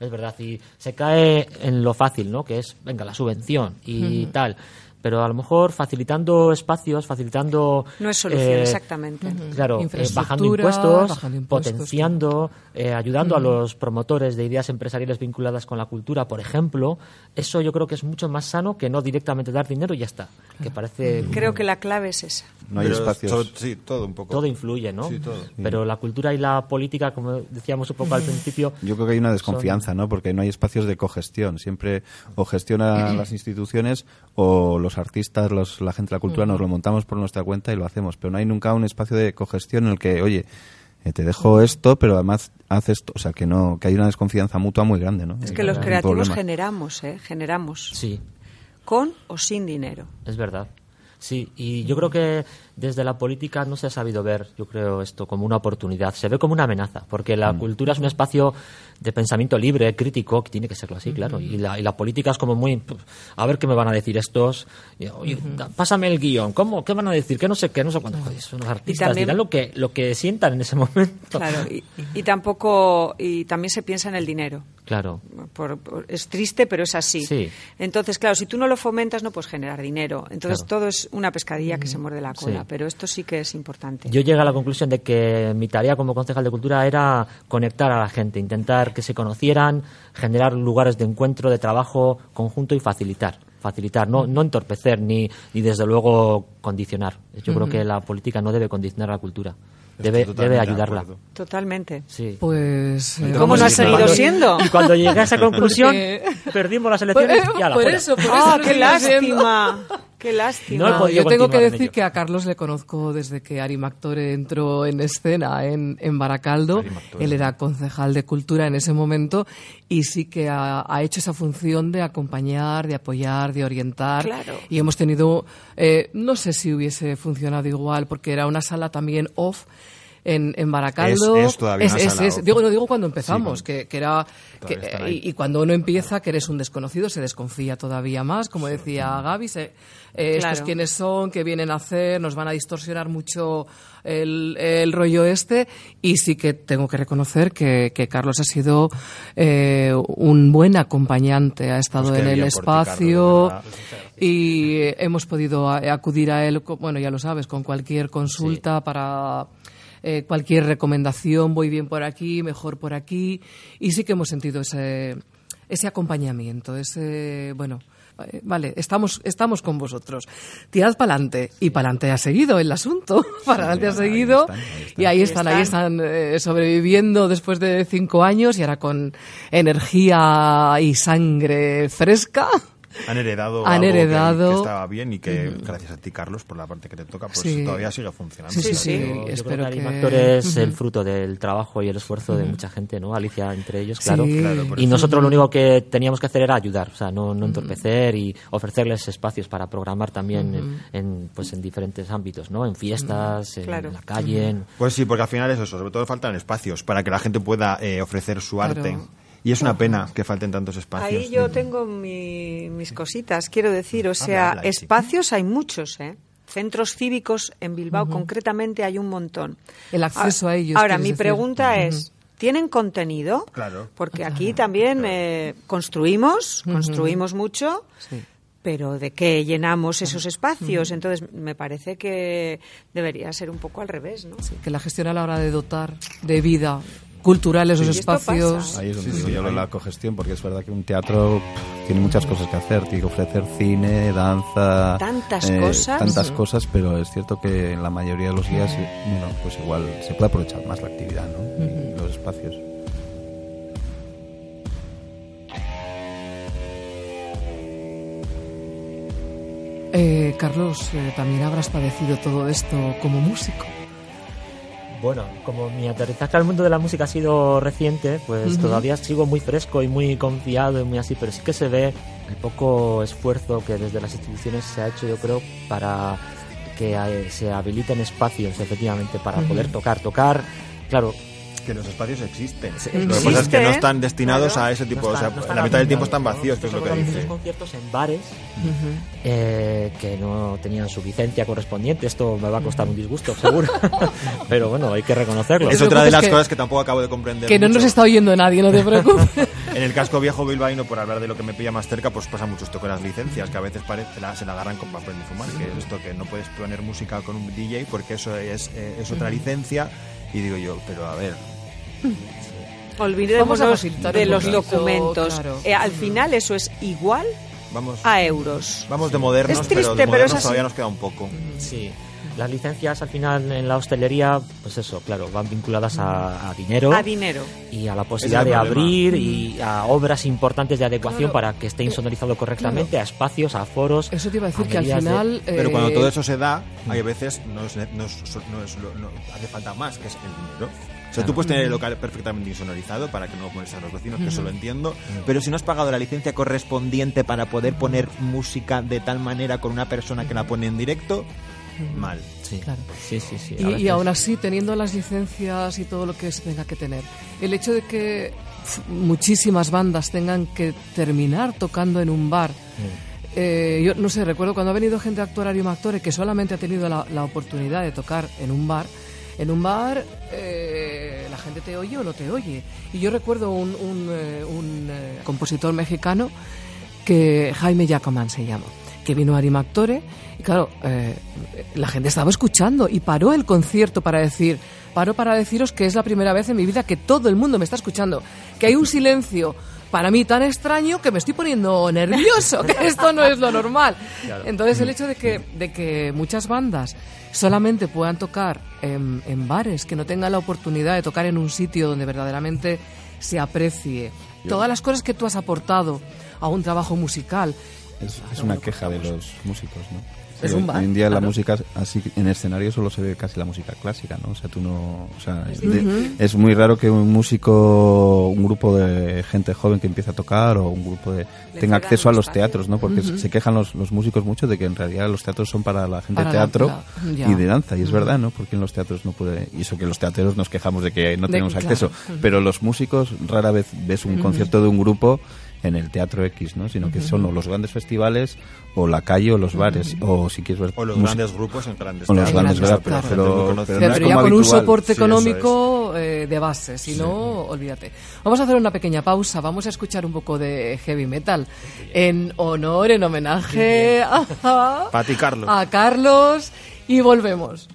Es verdad. Y se cae en lo fácil, ¿no? Que es, venga, la subvención y tal. Pero a lo mejor facilitando espacios, facilitando... No es solución, eh, exactamente. Claro, eh, bajando impuestos, bajando impuestos, potenciando, eh, ayudando a los promotores de ideas empresariales vinculadas con la cultura, por ejemplo. Eso yo creo que es mucho más sano que no directamente dar dinero y ya está. Que parece... Creo que la clave es esa. No hay Pero espacios. sí, todo un poco. Todo influye, ¿no? Sí, todo. Pero la cultura y la política, como decíamos un poco al principio... Yo creo que hay una desconfianza, ¿no? Porque no hay espacios de cogestión. Siempre o gestionan las instituciones o los artistas, los, la gente de la cultura nos lo montamos por nuestra cuenta y lo hacemos. Pero no hay nunca un espacio de cogestión en el que, oye, eh, te dejo esto, pero además haces esto. O sea, que no que hay una desconfianza mutua muy grande, ¿no? Es que los creativos generamos, ¿eh? Generamos. Sí, Con o sin dinero. Es verdad. Sí, y yo creo que desde la política no se ha sabido ver, yo creo, esto como una oportunidad. Se ve como una amenaza, porque la cultura es un espacio de pensamiento libre, crítico, que tiene que serlo así, claro. Y la, y la política es como muy. A ver qué me van a decir estos. Y, oye, da- pásame el guion. ¿Cómo? ¿Qué van a decir? ¿Qué no sé qué? No sé cuándo. Joder, son los artistas. también- dirán lo que, lo que sientan en ese momento. Claro. Y, y tampoco. Y también se piensa en el dinero. Claro. Por- por- es triste, pero es así. Sí. Entonces, claro, si tú no lo fomentas, no puedes generar dinero. Entonces, Claro. todo es una pescadilla que se muerde la cola. Sí. Pero esto sí que es importante. Yo llegué a la conclusión de que mi tarea como concejal de cultura era conectar a la gente, intentar que se conocieran, generar lugares de encuentro, de trabajo conjunto y facilitar. Facilitar, no, no entorpecer ni, ni desde luego condicionar. Yo creo que la política no debe condicionar la cultura, debe, debe de ayudarla. Totalmente. Sí. Pues. eh, ¿Cómo no a has seguido siendo? Y cuando llegué a esa conclusión, Porque- perdimos las Por, elecciones y a la por fuera. eso, por ¡Ah, eso qué lástima! ¡Qué lástima! No podido yo tengo que decir que a Carlos le conozco desde que Ari Mactore entró en escena en, en Baracaldo. Él era concejal de cultura en ese momento y sí que ha, ha hecho esa función de acompañar, de apoyar, de orientar. Claro. Y hemos tenido, eh, no sé si hubiese funcionado igual, porque era una sala también off. En, en Baracaldo. Es- es todavía una sala off. digo no digo cuando empezamos que, que era que- ahí. y, y cuando uno empieza que eres un desconocido se desconfía todavía más como decía Gaby se, eh, estos quiénes son, qué vienen a hacer, nos van a distorsionar mucho el, el rollo este y sí que tengo que reconocer que, que Carlos ha sido eh, un buen acompañante, ha estado Pues en el ti, espacio y eh, hemos podido acudir a él, bueno, ya lo sabes, con cualquier consulta para eh, cualquier recomendación, voy bien por aquí, mejor por aquí y sí que hemos sentido ese, ese acompañamiento, ese, bueno, eh, vale, estamos, estamos con vosotros. Tirad para adelante. Y para adelante ha seguido el asunto. Para adelante ha ahí seguido. están, ahí están. Y ahí Ahí están, ahí están. están eh, sobreviviendo después de cinco años y ahora con energía y sangre fresca. Han heredado Han algo heredado. Que, estaba bien y que gracias a ti, Carlos, por la parte que te toca, pues Sí. todavía sigue funcionando. Sí, sí, Sí, sí. sí. Yo- yo espero creo que es el fruto del trabajo y el esfuerzo de mucha gente, ¿no? Alicia entre ellos, Sí. claro. Y nosotros lo único que teníamos que hacer era ayudar, o sea, no, no entorpecer y ofrecerles espacios para programar también en, en, pues en diferentes ámbitos, ¿no? En fiestas, en, Claro. la calle, en- Pues sí, porque al final es eso, sobre todo faltan espacios para que la gente pueda eh, ofrecer su Claro. arte. Y es una pena que falten tantos espacios. Ahí yo tengo mi- mis cositas, quiero decir, o sea, habla, sí. espacios hay muchos, ¿eh? Centros cívicos en Bilbao concretamente hay un montón. El acceso Ah, a ellos, Ahora, mi decir. pregunta es, ¿tienen contenido? Claro. Porque aquí también eh, construimos, construimos mucho, Sí. pero ¿de qué llenamos esos espacios? Entonces, me parece que debería ser un poco al revés, ¿no? Sí, que la gestión a la hora de dotar de vida cultural esos Sí, esto espacios. Ahí es donde Sí, yo de la cogestión, porque es verdad que un teatro pff, tiene muchas cosas que hacer, tiene que ofrecer cine, danza, Tantas eh, cosas. tantas cosas, pero es cierto que en la mayoría de los días, eh, bueno, pues igual se puede aprovechar más la actividad, ¿no? Y Los espacios. Eh, Carlos, eh, también habrás padecido todo esto como músico. Bueno, como mi aterrizaje al mundo de la música ha sido reciente, pues todavía sigo muy fresco y muy confiado y muy así, pero sí que se ve el poco esfuerzo que desde las instituciones se ha hecho, yo creo, para que eh, se habiliten espacios, efectivamente, para poder tocar. Tocar, claro, Que los espacios existen. Sí, Lo que pasa es que no están destinados claro. a ese tipo, no o sea, no están la mitad del tiempo están vacíos, que es lo que dice. conciertos en bares eh, que no tenían su licencia correspondiente. Esto me va a costar un disgusto, seguro. Pero bueno, hay que reconocerlo. Es otra de las que- cosas que tampoco acabo de comprender. Que no mucho. nos está oyendo nadie, no te preocupes. En el casco viejo bilbaíno, por hablar de lo que me pilla más cerca, pues pasa mucho esto con las licencias, que a veces parece, la- se la agarran con papel de fumar, que es esto que no puedes poner música con un DJ porque eso es, eh, es otra licencia. Y digo yo, pero a ver, Olvidémonos de los documentos. claro. Eh, al final eso es igual vamos, a euros. vamos de modernos, Es triste, pero de pero modernos es así. todavía nos queda un poco. Sí. Las licencias al final en la hostelería, pues eso, claro, van vinculadas a, a dinero A dinero. y a la posibilidad de abrir y a obras importantes de adecuación Claro. para que esté insonorizado correctamente, a espacios, a foros. Eso te iba a decir a que al medidas de- final... Pero eh, cuando todo eso se da, hay veces no es, no es- no es no hace falta más, que es el dinero. O sea, tú puedes tener el local perfectamente insonorizado para que no molestes a los vecinos, que eso lo entiendo, pero si no has pagado la licencia correspondiente para poder poner música de tal manera con una persona que la pone en directo, mal. Sí, Claro. sí, sí. sí, Y, y aún así, teniendo las licencias y todo lo que se tenga que tener, el hecho de que muchísimas bandas tengan que terminar tocando en un bar. eh, yo no sé, recuerdo cuando ha venido gente a actuar a Arium Actore que solamente ha tenido la, la oportunidad de tocar en un bar. En un bar eh, la gente te oye o no te oye. Y yo recuerdo un, un, eh, un, eh, compositor mexicano que Jaime Jacoman se llama, que vino a Actore y claro, eh, la gente estaba escuchando y paró el concierto para decir, paro para deciros que es la primera vez en mi vida que todo el mundo me está escuchando, que hay un silencio para mí tan extraño que me estoy poniendo nervioso, que esto no es lo normal. Entonces el hecho de que, de que muchas bandas solamente puedan tocar en, en bares, que no tengan la oportunidad de tocar en un sitio donde verdaderamente se aprecie todas las cosas que tú has aportado a un trabajo musical. Es, es una queja de los músicos, ¿no? Es Hoy- un bar, Hoy en día la música, así en escenario solo se ve casi la música clásica, ¿no? O sea, tú no... O sea, de- es muy raro que un músico, un grupo de gente joven que empieza a tocar o un grupo de... Le tenga acceso a los espacio. teatros, ¿no? Porque se quejan los, los músicos mucho de que en realidad los teatros son para la gente Para de teatro la- y de danza, y es verdad, ¿no? Porque en los teatros no puede... Y eso que los teatreros nos quejamos de que no De- tenemos claro. acceso, pero los músicos rara vez ves un concierto de un grupo en el teatro X, ¿no? Sino que son o los grandes festivales o la calle o los bares o si quieres ver O los música- grandes grupos en grandes o los grandes, claro, ¿verdad? Pero, no es ya con un soporte Sí, económico eh, de base, si no, olvídate. Vamos a hacer una pequeña pausa, vamos a escuchar un poco de heavy metal en honor, en homenaje a, Pati Carlos. a Carlos y volvemos.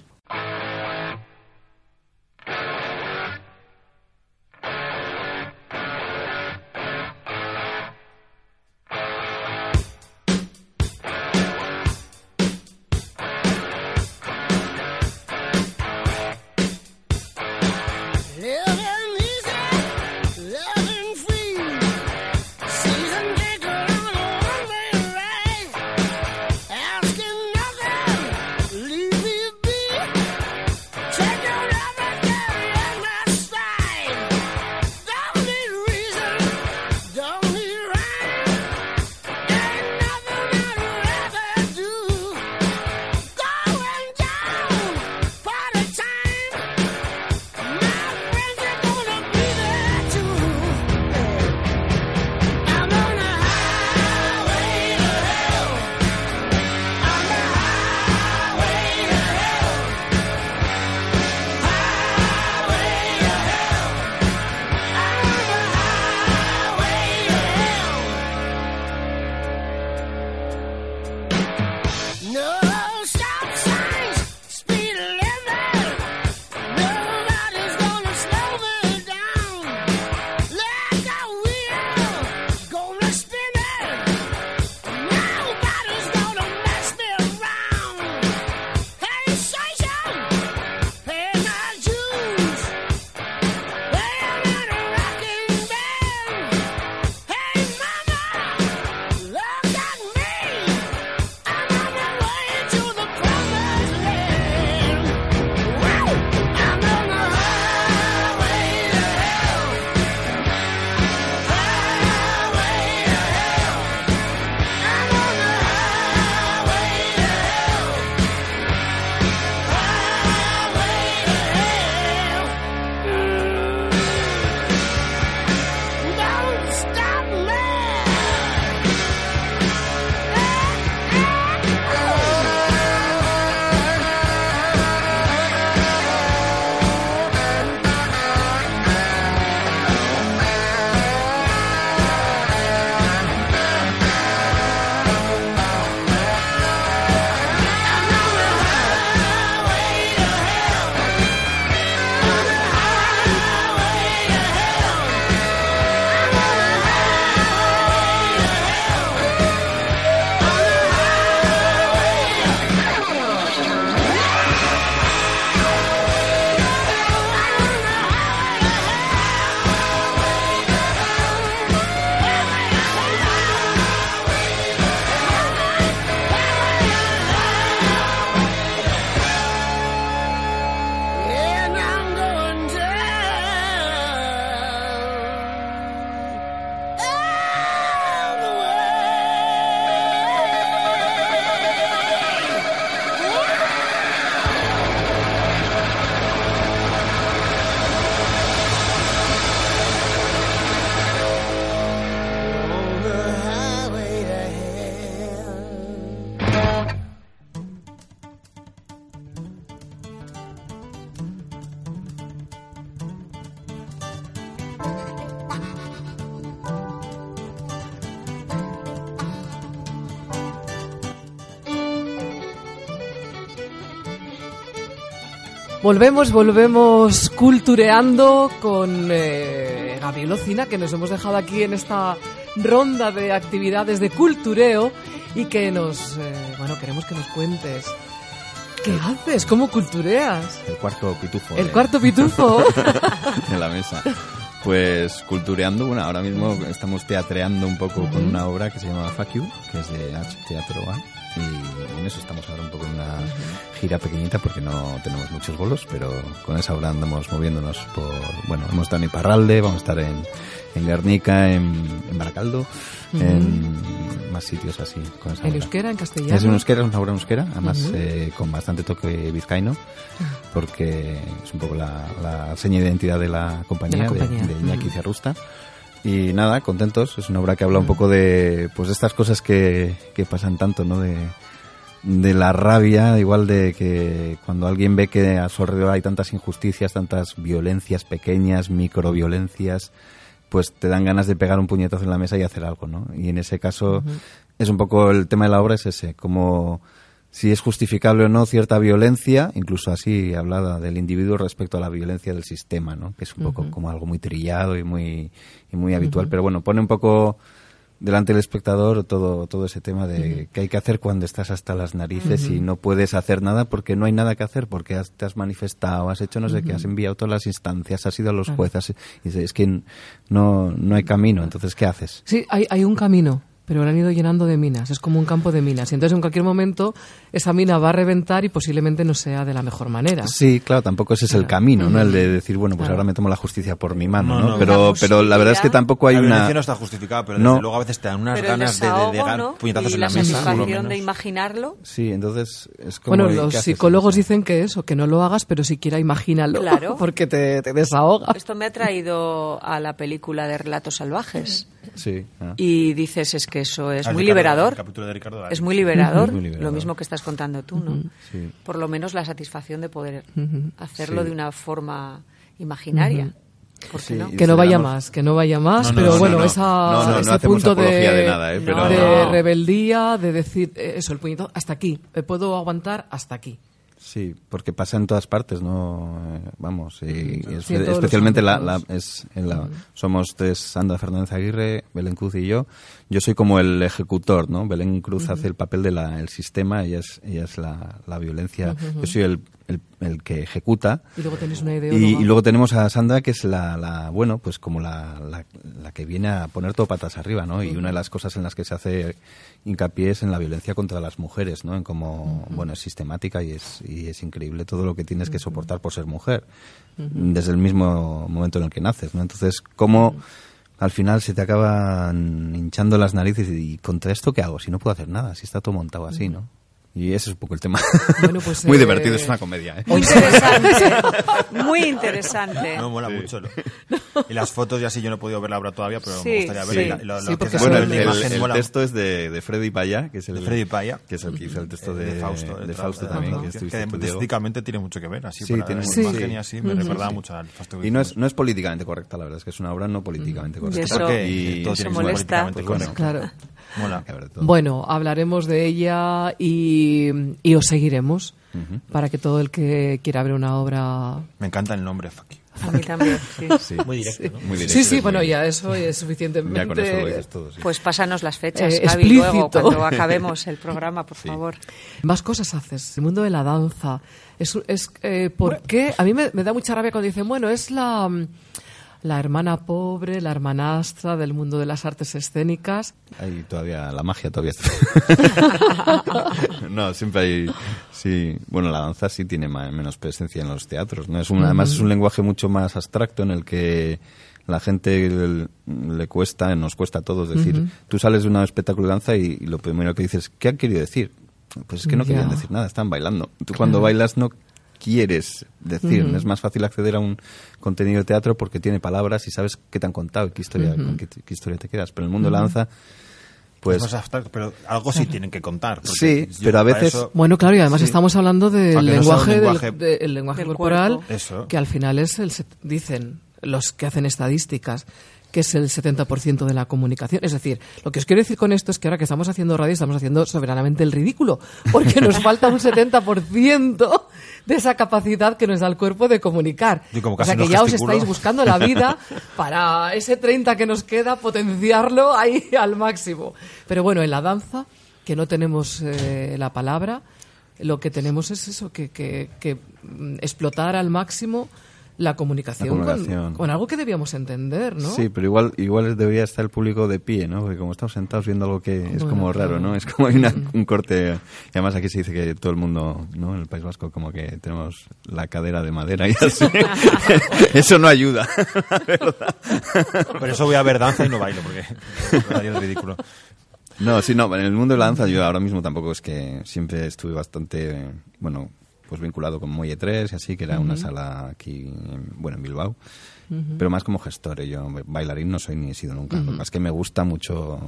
Volvemos, volvemos cultureando con eh, Gabriel Ocina, que nos hemos dejado aquí en esta ronda de actividades de cultureo y que nos, eh, bueno, queremos que nos cuentes. ¿Qué haces? ¿Cómo cultureas? El cuarto pitufo. El cuarto pitufo. en la mesa. Pues cultureando, bueno, ahora mismo estamos teatreando un poco con una obra que se llama Fuck You, que es de H. Teatro A. Y en eso estamos ahora un poco en una gira pequeñita porque no tenemos muchos bolos, pero con esa obra andamos moviéndonos por, bueno, hemos estado en Iparralde, vamos a estar en, en Guernica, en, en Baracaldo, en más sitios así. Con esa ¿En obra. euskera, en castellano? Es en euskera, es una obra en euskera, además eh, con bastante toque vizcaíno, porque es un poco la, la seña de identidad de la compañía, De la compañía. de Iñaki. Cerrusta. Y nada, contentos, es una obra que habla un poco de, pues de estas cosas que, que pasan tanto, ¿no? De, de la rabia, igual de que cuando alguien ve que a su alrededor hay tantas injusticias, tantas violencias pequeñas, microviolencias, pues te dan ganas de pegar un puñetazo en la mesa y hacer algo, ¿no? Y en ese caso es un poco el tema de la obra es ese, como si es justificable o no cierta violencia, incluso así hablada del individuo respecto a la violencia del sistema, ¿no? Que es un poco como algo muy trillado y muy y muy habitual, pero bueno, pone un poco delante del espectador todo todo ese tema de qué hay que hacer cuando estás hasta las narices y no puedes hacer nada porque no hay nada que hacer porque has- te has manifestado has hecho no sé qué has enviado todas las instancias has ido a los jueces y dices, es que no no hay camino entonces qué haces Sí, hay, hay un camino, pero lo han ido llenando de minas. Es como un campo de minas. Y entonces en cualquier momento esa mina va a reventar y posiblemente no sea de la mejor manera. Sí, claro, tampoco ese es el camino, ¿no? El de decir, bueno, pues Claro. ahora me tomo la justicia por mi mano, No, ¿no? no. pero, La pero la verdad es que tampoco hay la una... violencia no está justificada, pero No. desde luego a veces te dan unas Pero ganas de, de, desahogo, de dar ¿no? puñetazos y en la la mesa. lo satisfacción de imaginarlo. Sí, entonces es como... Bueno, ¿y los psicólogos dicen que eso, que no lo hagas, pero siquiera imagínalo. Claro. Porque te, te desahoga. Esto me ha traído a la película de Relatos Salvajes. Sí. ah. Y dices, es que eso es Ah, muy Ricardo, liberador. el capítulo de Ricardo Darín. Es muy liberador, Muy liberador. lo mismo que estás contando tú, ¿no? Sí. Por lo menos la satisfacción de poder hacerlo Sí. de una forma imaginaria. ¿Por qué Sí, no? y Que no vaya más, que no vaya más, No, no, pero no, bueno, no, no. esa, No, no, no ese punto de, apología de nada, ¿eh? Pero- de No. rebeldía, de decir, eh, eso, el puñito, hasta aquí, me puedo aguantar hasta aquí. Sí, porque pasa en todas partes, ¿no? Eh, Vamos, y es- Sí, en todos especialmente la, la- es en la- somos tres, Sandra Fernández Aguirre, Belén Cruz y yo. Yo soy como el ejecutor, ¿no? Belén Cruz hace el papel del el sistema, ella es, ella es la, la violencia. Yo soy el, el, el que ejecuta. Y luego una Y, y tenemos a Sandra, que es la, la bueno, pues como la, la, la que viene a poner todo patas arriba, ¿no? Y una de las cosas en las que se hace hincapié es en la violencia contra las mujeres, ¿no? En cómo, bueno, es sistemática y es, y es increíble todo lo que tienes que soportar por ser mujer, desde el mismo momento en el que naces, ¿no? Entonces, cómo al final se te acaban hinchando las narices y, contra esto qué hago si no puedo hacer nada, si está todo montado así, ¿no? Y ese es un poco el tema. Bueno, pues, Muy eh, divertido, es una comedia, ¿eh? Muy interesante, muy interesante. No, mola mucho. ¿no? Y las fotos, ya sí, yo no he podido ver la obra todavía, pero Sí, me gustaría ver. sí. y la- y lo- lo Sí, que Bueno, el, el- imagen el mola. texto es de, de Freddy Paya, que es el De Freddy Paya. que es el que hizo el texto de, de Fausto, de de Fausto también, Tra- que que estéticamente tiene mucho que ver, así, Sí, para tiene mucho- imagen sí. y así, me recordaba mucho al Fausto Y no es, no es políticamente correcta, la verdad, es que es una obra no políticamente Y correcta. Y- todo eso molesta. Claro. Bueno, hablaremos de ella y, y os seguiremos para que todo el que quiera ver una obra... Me encanta el nombre, fuck you. A mí también, sí. Sí. Muy directo, ¿no? Muy directo, Sí, sí, bueno, ya eso es suficientemente... Ya con eso lo dices todo, sí. Pues pásanos las fechas, Eh, Gaby, luego, explícito. cuando acabemos el programa, por favor. Más cosas haces. El mundo de la danza. Es, es eh, ¿Por qué? A mí me, me da mucha rabia cuando dicen, bueno, es la, la hermana pobre, la hermanastra del mundo de las artes escénicas. Hay todavía, la magia todavía está. no, siempre hay, sí, bueno, la danza sí tiene menos presencia en los teatros, ¿no? Es un, además es un lenguaje mucho más abstracto en el que la gente le, le cuesta, nos cuesta a todos decir, tú sales de un espectáculo de danza y, y lo primero que dices, ¿qué han querido decir? Pues es que no querían decir nada, están bailando. Tú cuando bailas no quieres decir, es más fácil acceder a un contenido de teatro porque tiene palabras y sabes qué te han contado y qué historia, con qué, qué historia te quedas. Pero en el mundo de la danza, pues Es más abstracto, pero algo sí tienen que contar. Sí, pero a veces- eso- Bueno, claro, y además Sí. estamos hablando del no lenguaje, del- de- el lenguaje del corporal, que al final es el, dicen los que hacen estadísticas, que es el 70% de la comunicación. Es decir, lo que os quiero decir con esto es que ahora que estamos haciendo radio estamos haciendo soberanamente el ridículo, porque nos falta un 70% de esa capacidad que nos da el cuerpo de comunicar. O sea que ya os estáis buscando la vida para ese 30 que nos queda potenciarlo ahí al máximo. Pero bueno, en la danza, que no tenemos eh, la palabra, lo que tenemos es eso, que, que- que, mm, explotar al máximo la comunicación, La con- comunicación. Con, algo que debíamos entender, ¿no? Sí, pero igual igual debería estar el público de pie, ¿no? Porque como estamos sentados viendo algo que es Bueno, como raro. ¿no? Es como hay una- un corte... Y además aquí se dice que todo el mundo, ¿no? En el País Vasco como que tenemos la cadera de madera y así. Eso no ayuda, la verdad. Por eso voy a ver danza y no bailo, porque el ridículo. No, sí, no, en el mundo de la danza yo ahora mismo tampoco es que siempre estuve bastante, bueno, pues vinculado con Muelle 3 y así, que era una sala aquí, en- bueno, en Bilbao, pero más como gestor, yo bailarín no soy ni he sido nunca, lo que pasa es que me gusta mucho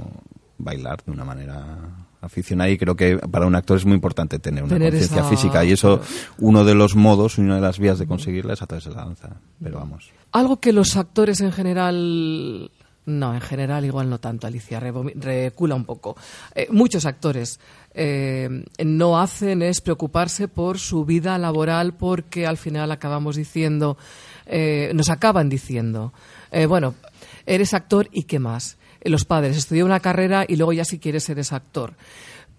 bailar de una manera aficionada y creo que para un actor es muy importante tener una conciencia esa- física y eso, uno de los modos, una de las vías de conseguirla es a través de la danza, pero vamos. Algo que los actores en general. No, en general igual no tanto, Alicia, recula un poco. Eh, muchos actores eh, no hacen es preocuparse por su vida laboral porque al final acabamos diciendo, eh, nos acaban diciendo, bueno, eres actor y qué más. Los padres, estudié una carrera y luego ya si quieres eres actor.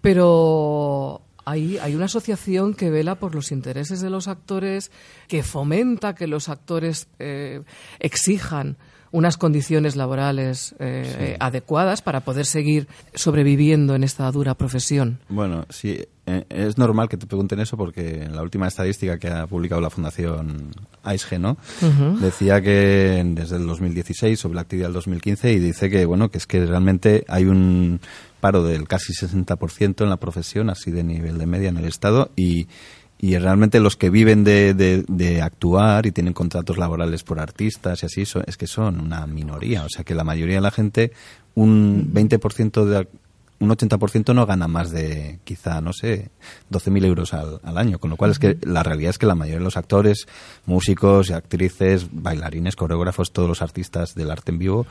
Pero hay, hay una asociación que vela por los intereses de los actores, que fomenta que los actores exijan unas condiciones laborales eh, eh, adecuadas para poder seguir sobreviviendo en esta dura profesión. Bueno, sí, eh, es normal que te pregunten eso porque en la última estadística que ha publicado la Fundación AISG, ¿no? Decía que desde el 2016 sobre la actividad del 2015 y dice que, bueno, que es que realmente hay un paro del casi 60% en la profesión, así de nivel de media en el Estado y y realmente los que viven de, de- actuar y tienen contratos laborales por artistas y así, es que son una minoría. O sea que la mayoría de la gente, un 20% de, un 80% no gana más de quizá, no sé, 12.000 euros al, al año. Con lo cual es que la realidad es que la mayoría de los actores, músicos, actrices, bailarines, coreógrafos, todos los artistas del arte en vivo,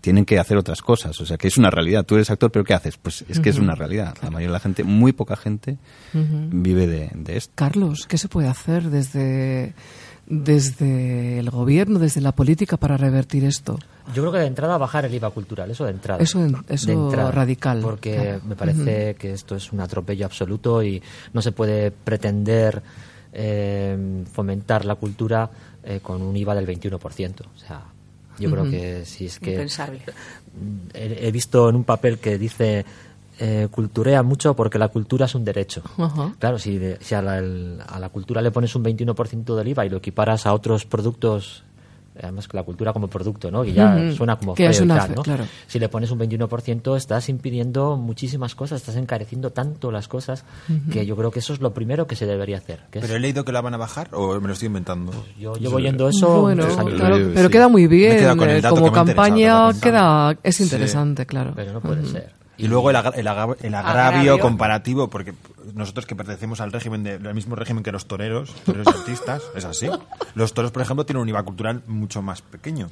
tienen que hacer otras cosas. O sea que es una realidad. Tú eres actor, pero ¿qué haces? Pues es que es una realidad. La mayoría de la gente, muy poca gente, vive de, de esto. Carlos, ¿qué se puede hacer desde, desde el gobierno, desde la política para revertir esto? Yo creo que de entrada bajar el IVA cultural, eso de entrada. Eso en- eso De entrada, radical, Porque claro. me parece que esto es un atropello absoluto y no se puede pretender eh, fomentar la cultura eh, con un IVA del 21%. O sea, yo creo que si es que... Impensable. He, he visto en un papel que dice eh, culturea mucho porque la cultura es un derecho. Claro, si, de- si a, la, el- a la cultura le pones un 21% del IVA y lo equiparas a otros productos, además que la cultura como producto, ¿no? Que ya suena como Que feo es y una tal, fe- ¿no? claro. Si le pones un 21% estás impidiendo muchísimas cosas, estás encareciendo tanto las cosas que yo creo que eso es lo primero que se debería hacer. que es- ¿Pero he leído que la van a bajar o me lo estoy inventando? yo llevo oyendo eso bueno, muchos años, claro, Sí. pero queda muy bien. quedado con el eh, dato Como campaña me queda, es Sí. interesante, claro. pero no puede ser. Y luego el, agra- el agra- el agravio, Agravio. comparativo, porque nosotros que pertenecemos al régimen de- al mismo régimen que los toreros, toreros artistas, es así. Los toros, por ejemplo, tienen un IVA cultural mucho más pequeño.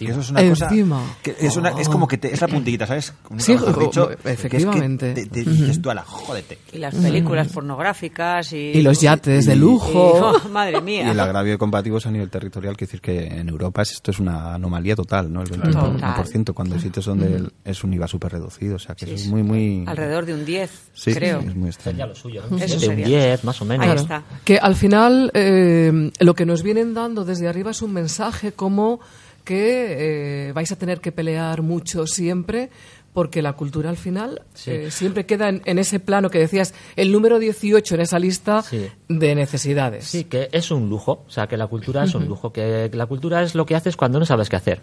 Y eso es una Encima. cosa que es, una, es como que te, es la puntillita, ¿sabes? Nunca Sí, mejor o- dicho, o- que es que efectivamente. te, te dices tú a la jódete. Y las películas pornográficas y... Y los yates de y- lujo. oh, madre Y mía. el agravio comparativo es a nivel territorial, quiere decir que en Europa es- esto es una anomalía total, ¿no? El 21%, cuando hay sitios donde el- es un IVA súper reducido, o sea que Sí, eso es muy, muy... Alrededor de un 10, Sí, creo. es muy Sería extraño. lo suyo, ¿no? Eso de un sería. 10 más o menos. Ahí Claro. está. Que al final eh, lo que nos vienen dando desde arriba es un mensaje como que eh, vais a tener que pelear mucho siempre porque la cultura al final eh, siempre queda en, en ese plano que decías, el número 18 en esa lista Sí. de necesidades. Sí, que es un lujo, o sea, que la cultura es un lujo, que la cultura es lo que haces cuando no sabes qué hacer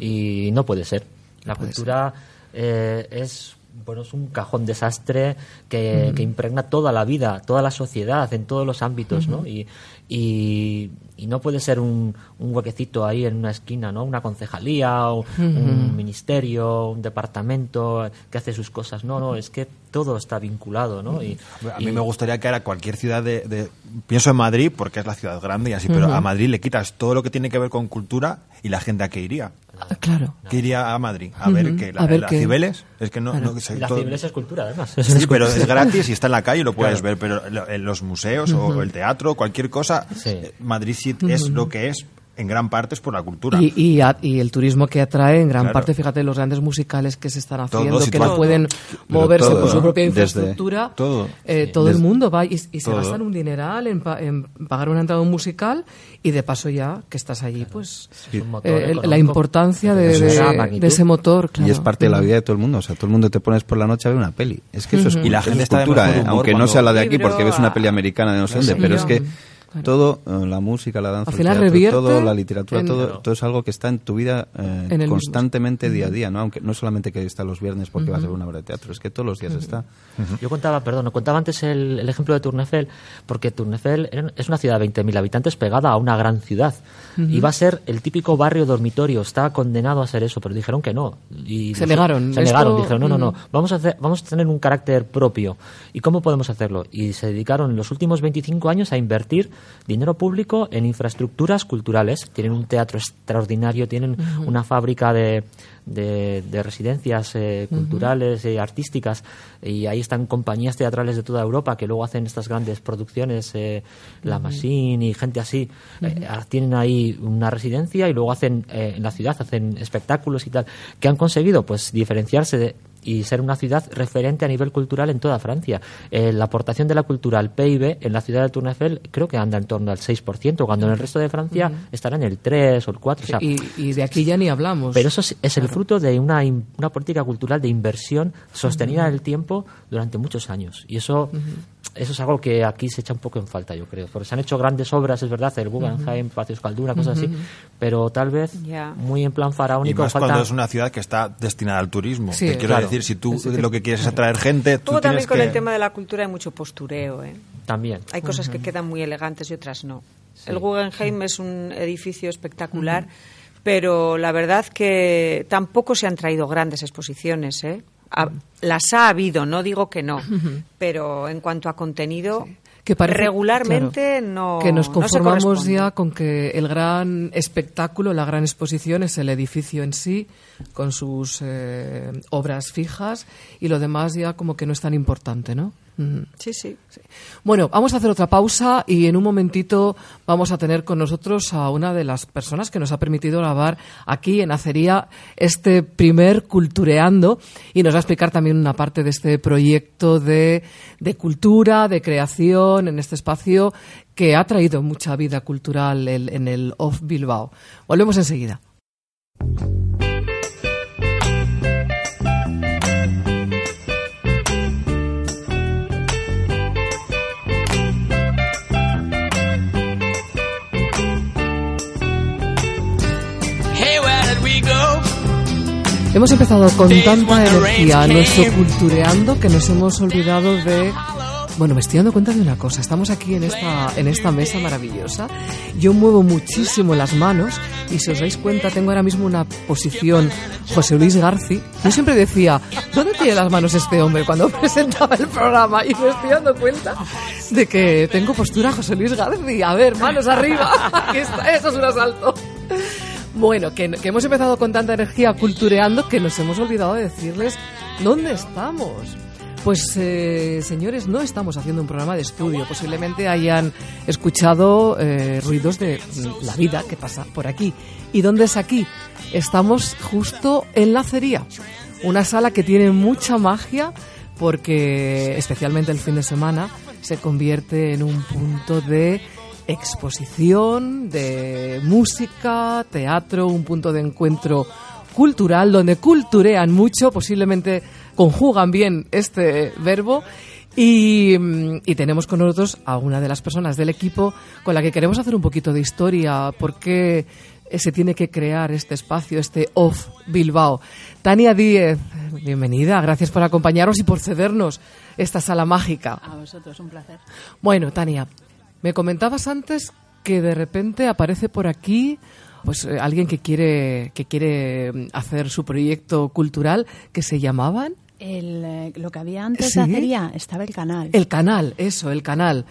y no puede ser. La cultura eh, es bueno es un cajón desastre que, que impregna toda la vida, toda la sociedad, en todos los ámbitos, ¿no? Y, y, y no puede ser un, un huequecito ahí en una esquina, ¿no? Una concejalía, o un ministerio, un departamento que hace sus cosas. No, no, es que todo está vinculado, ¿no? Y, A y- mí me gustaría que ahora cualquier ciudad de, de- Pienso en Madrid porque es la ciudad grande y así, pero a Madrid le quitas todo lo que tiene que ver con cultura y la gente a qué iría. Ah, claro. que iría a Madrid a ver que la, a ver la qué- Cibeles es que no, Claro. no- se- Y la todo- Cibeles es cultura, además. Sí, pero es gratis y está en la calle y lo puedes Claro. ver. Pero lo- en los museos o el teatro, cualquier cosa, Sí. eh, Madrid sí es lo que es en gran parte es por la cultura. Y, y, a- y el turismo que atrae en gran Claro. parte, fíjate, los grandes musicales que se están haciendo, Todo, que no pueden moverse todo, por su propia Desde- infraestructura. todo. eh, todo el mundo va y, y se todo. gastan un dineral en, pa- en pagar una entrada a un musical y de paso ya que estás allí, pues Es un motor eh, la importancia de, de de- esa de magnitud. ese motor. Claro. Y es parte de la vida de todo el mundo. O sea, todo el mundo te pones por la noche a ver una peli. Es que eso es, Y la gente es está cultura, ¿eh? aunque no sea la de aquí porque ves una peli americana de no sé dónde, pero es que claro. todo, eh, la música, la danza, Al el final teatro, revierte todo, la literatura, en- todo, todo es algo que está en tu vida eh, En el mismo- constantemente día a día, ¿no? Aunque no solamente que está los viernes porque vas a ver una obra de teatro, es que todos los días está. Yo contaba, perdón, contaba antes el, el ejemplo de Tournefel, porque Tournefel era- es una ciudad de 20.000 habitantes pegada a una gran ciudad. Iba a ser el típico barrio dormitorio, estaba condenado a ser eso, pero dijeron que no. Y Se negaron. Se Esto- negaron, dijeron, no, no, no, vamos a, hacer, vamos a tener un carácter propio. ¿Y cómo podemos hacerlo? Y se dedicaron en los últimos 25 años a invertir dinero público en infraestructuras culturales. Tienen un teatro extraordinario, tienen una fábrica de, de, de residencias eh, culturales y artísticas y ahí están compañías teatrales de toda Europa que luego hacen estas grandes producciones, eh, La Machine y gente así. Eh, ah, tienen ahí una residencia y luego hacen eh, en la ciudad, hacen espectáculos y tal. que han conseguido? Pues diferenciarse de, y ser una ciudad referente a nivel cultural en toda Francia. Eh, la aportación de la cultura al PIB en la ciudad de Tournefel creo que anda en torno al 6%, cuando en el resto de Francia estará en el 3 o el 4. o sea, y, y de aquí ya ni hablamos. pero eso es, es el fruto de una, una política cultural de inversión sostenida en el tiempo durante muchos años. Y eso, eso es algo que aquí se echa un poco en falta, yo creo. Porque se han hecho grandes obras, es verdad, el Guggenheim, Palacio Escalduna, cosas así, pero tal vez muy en plan Y faraónico. más falta... cuando es una ciudad que está destinada al turismo. Sí, Te quiero claro. decir, si tú lo que quieres es atraer gente, tú también tienes con que... el tema de la cultura hay mucho postureo. ¿eh? También. Hay cosas que quedan muy elegantes y otras no. El Guggenheim es un edificio espectacular, pero la verdad que tampoco se han traído grandes exposiciones. ¿eh? Ha- las ha habido, no digo que no, pero en cuanto a contenido, que parece- regularmente claro, no. que nos no se conformamos ya con que el gran espectáculo, la gran exposición es el edificio en sí, con sus eh, obras fijas, y lo demás ya como que no es tan importante, ¿no? Sí, sí. Bueno, vamos a hacer otra pausa y en un momentito vamos a tener con nosotros a una de las personas que nos ha permitido grabar aquí en Acería este primer Cultureando y nos va a explicar también una parte de este proyecto de, de cultura, de creación en este espacio que ha traído mucha vida cultural en el Off Bilbao. Volvemos enseguida. Hemos empezado con tanta energía nuestro cultureando que nos hemos olvidado de... Bueno, me estoy dando cuenta de una cosa. Estamos aquí en esta, en esta mesa maravillosa. Yo muevo muchísimo las manos y si os dais cuenta tengo ahora mismo una posición José Luis Garci. Yo siempre decía, ¿dónde tiene las manos este hombre cuando presentaba el programa? Y me estoy dando cuenta de que tengo postura José Luis Garci. A ver, manos arriba. Eso es un asalto. Bueno, que, que hemos empezado con tanta energía cultureando que nos hemos olvidado de decirles dónde estamos. Pues, eh, señores, no estamos haciendo un programa de estudio. Posiblemente hayan escuchado eh, ruidos de mm, la vida que pasa por aquí. ¿Y dónde es aquí? Estamos justo en la acería. Una sala que tiene mucha magia porque, especialmente el fin de semana, se convierte en un punto de exposición, de música, teatro, un punto de encuentro cultural donde culturean mucho, posiblemente conjugan bien este verbo. Y, mm, y tenemos con nosotros a una de las personas del equipo con la que queremos hacer un poquito de historia, por qué se tiene que crear este espacio, este Off Bilbao. Tania Díez, bienvenida, gracias por acompañarnos y por cedernos esta sala mágica. A vosotros, un placer. Bueno, Tania, me comentabas antes que de repente aparece por aquí pues eh, alguien que quiere que quiere mm, hacer su proyecto cultural que se llamaban El, eh, lo que había antes Sí. de acería estaba el canal. el canal, eso, el canal.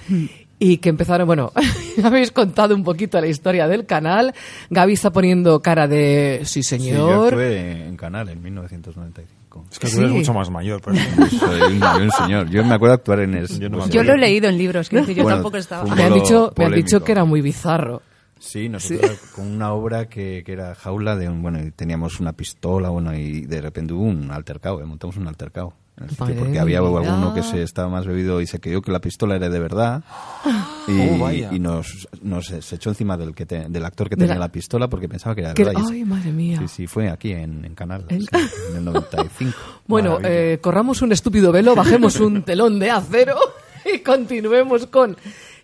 y que empezaron, bueno, habéis contado un poquito la historia del canal. Gaby está poniendo cara de sí, Sí, yo señor. actué en Canal en 1995. Es que tú Sí. eres mucho más mayor, ejemplo. Soy un, un señor. Yo me acuerdo actuar en el... Yo no me Yo lo he leído en libros, decir, yo Bueno, tampoco estaba. fue me han dicho, me han polémico. dicho que era muy bizarro. Sí, nosotros con una obra que, que era jaula de un, bueno, y teníamos una pistola, bueno, y de repente hubo un altercado, eh, montamos un altercado. En sitio, porque había alguno que se estaba más bebido y se creyó que la pistola era de verdad y, Oh, y nos, nos se echó encima del que te- del actor que De tenía la- la... pistola porque pensaba que era de verdad. ay, madre mía. Sí, sí, fue aquí en, en Canal, El- sí, en el 95. Bueno, eh, corramos un estúpido velo, bajemos un telón de acero y continuemos con...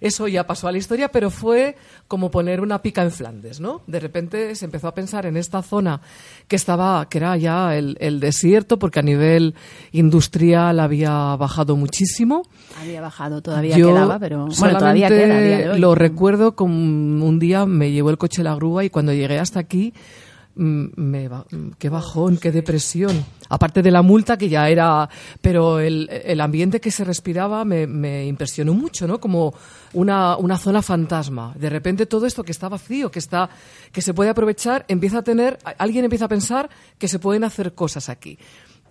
Eso ya pasó a la historia, pero fue como poner una pica en Flandes, ¿no? De repente se empezó a pensar en esta zona que estaba, que era ya el, el desierto, porque a nivel industrial había bajado muchísimo. Había bajado, todavía Yo quedaba, pero bueno, todavía queda a día de hoy. Lo recuerdo como un día me llevó el coche la grúa y cuando llegué hasta aquí me ba- mm, qué bajón, qué depresión. Aparte de la multa que ya era, pero el, el ambiente que se respiraba me, me impresionó mucho, ¿no? Como una, una zona fantasma. De repente todo esto que está vacío, que está, que se puede aprovechar, empieza a tener, alguien empieza a pensar que se pueden hacer cosas aquí.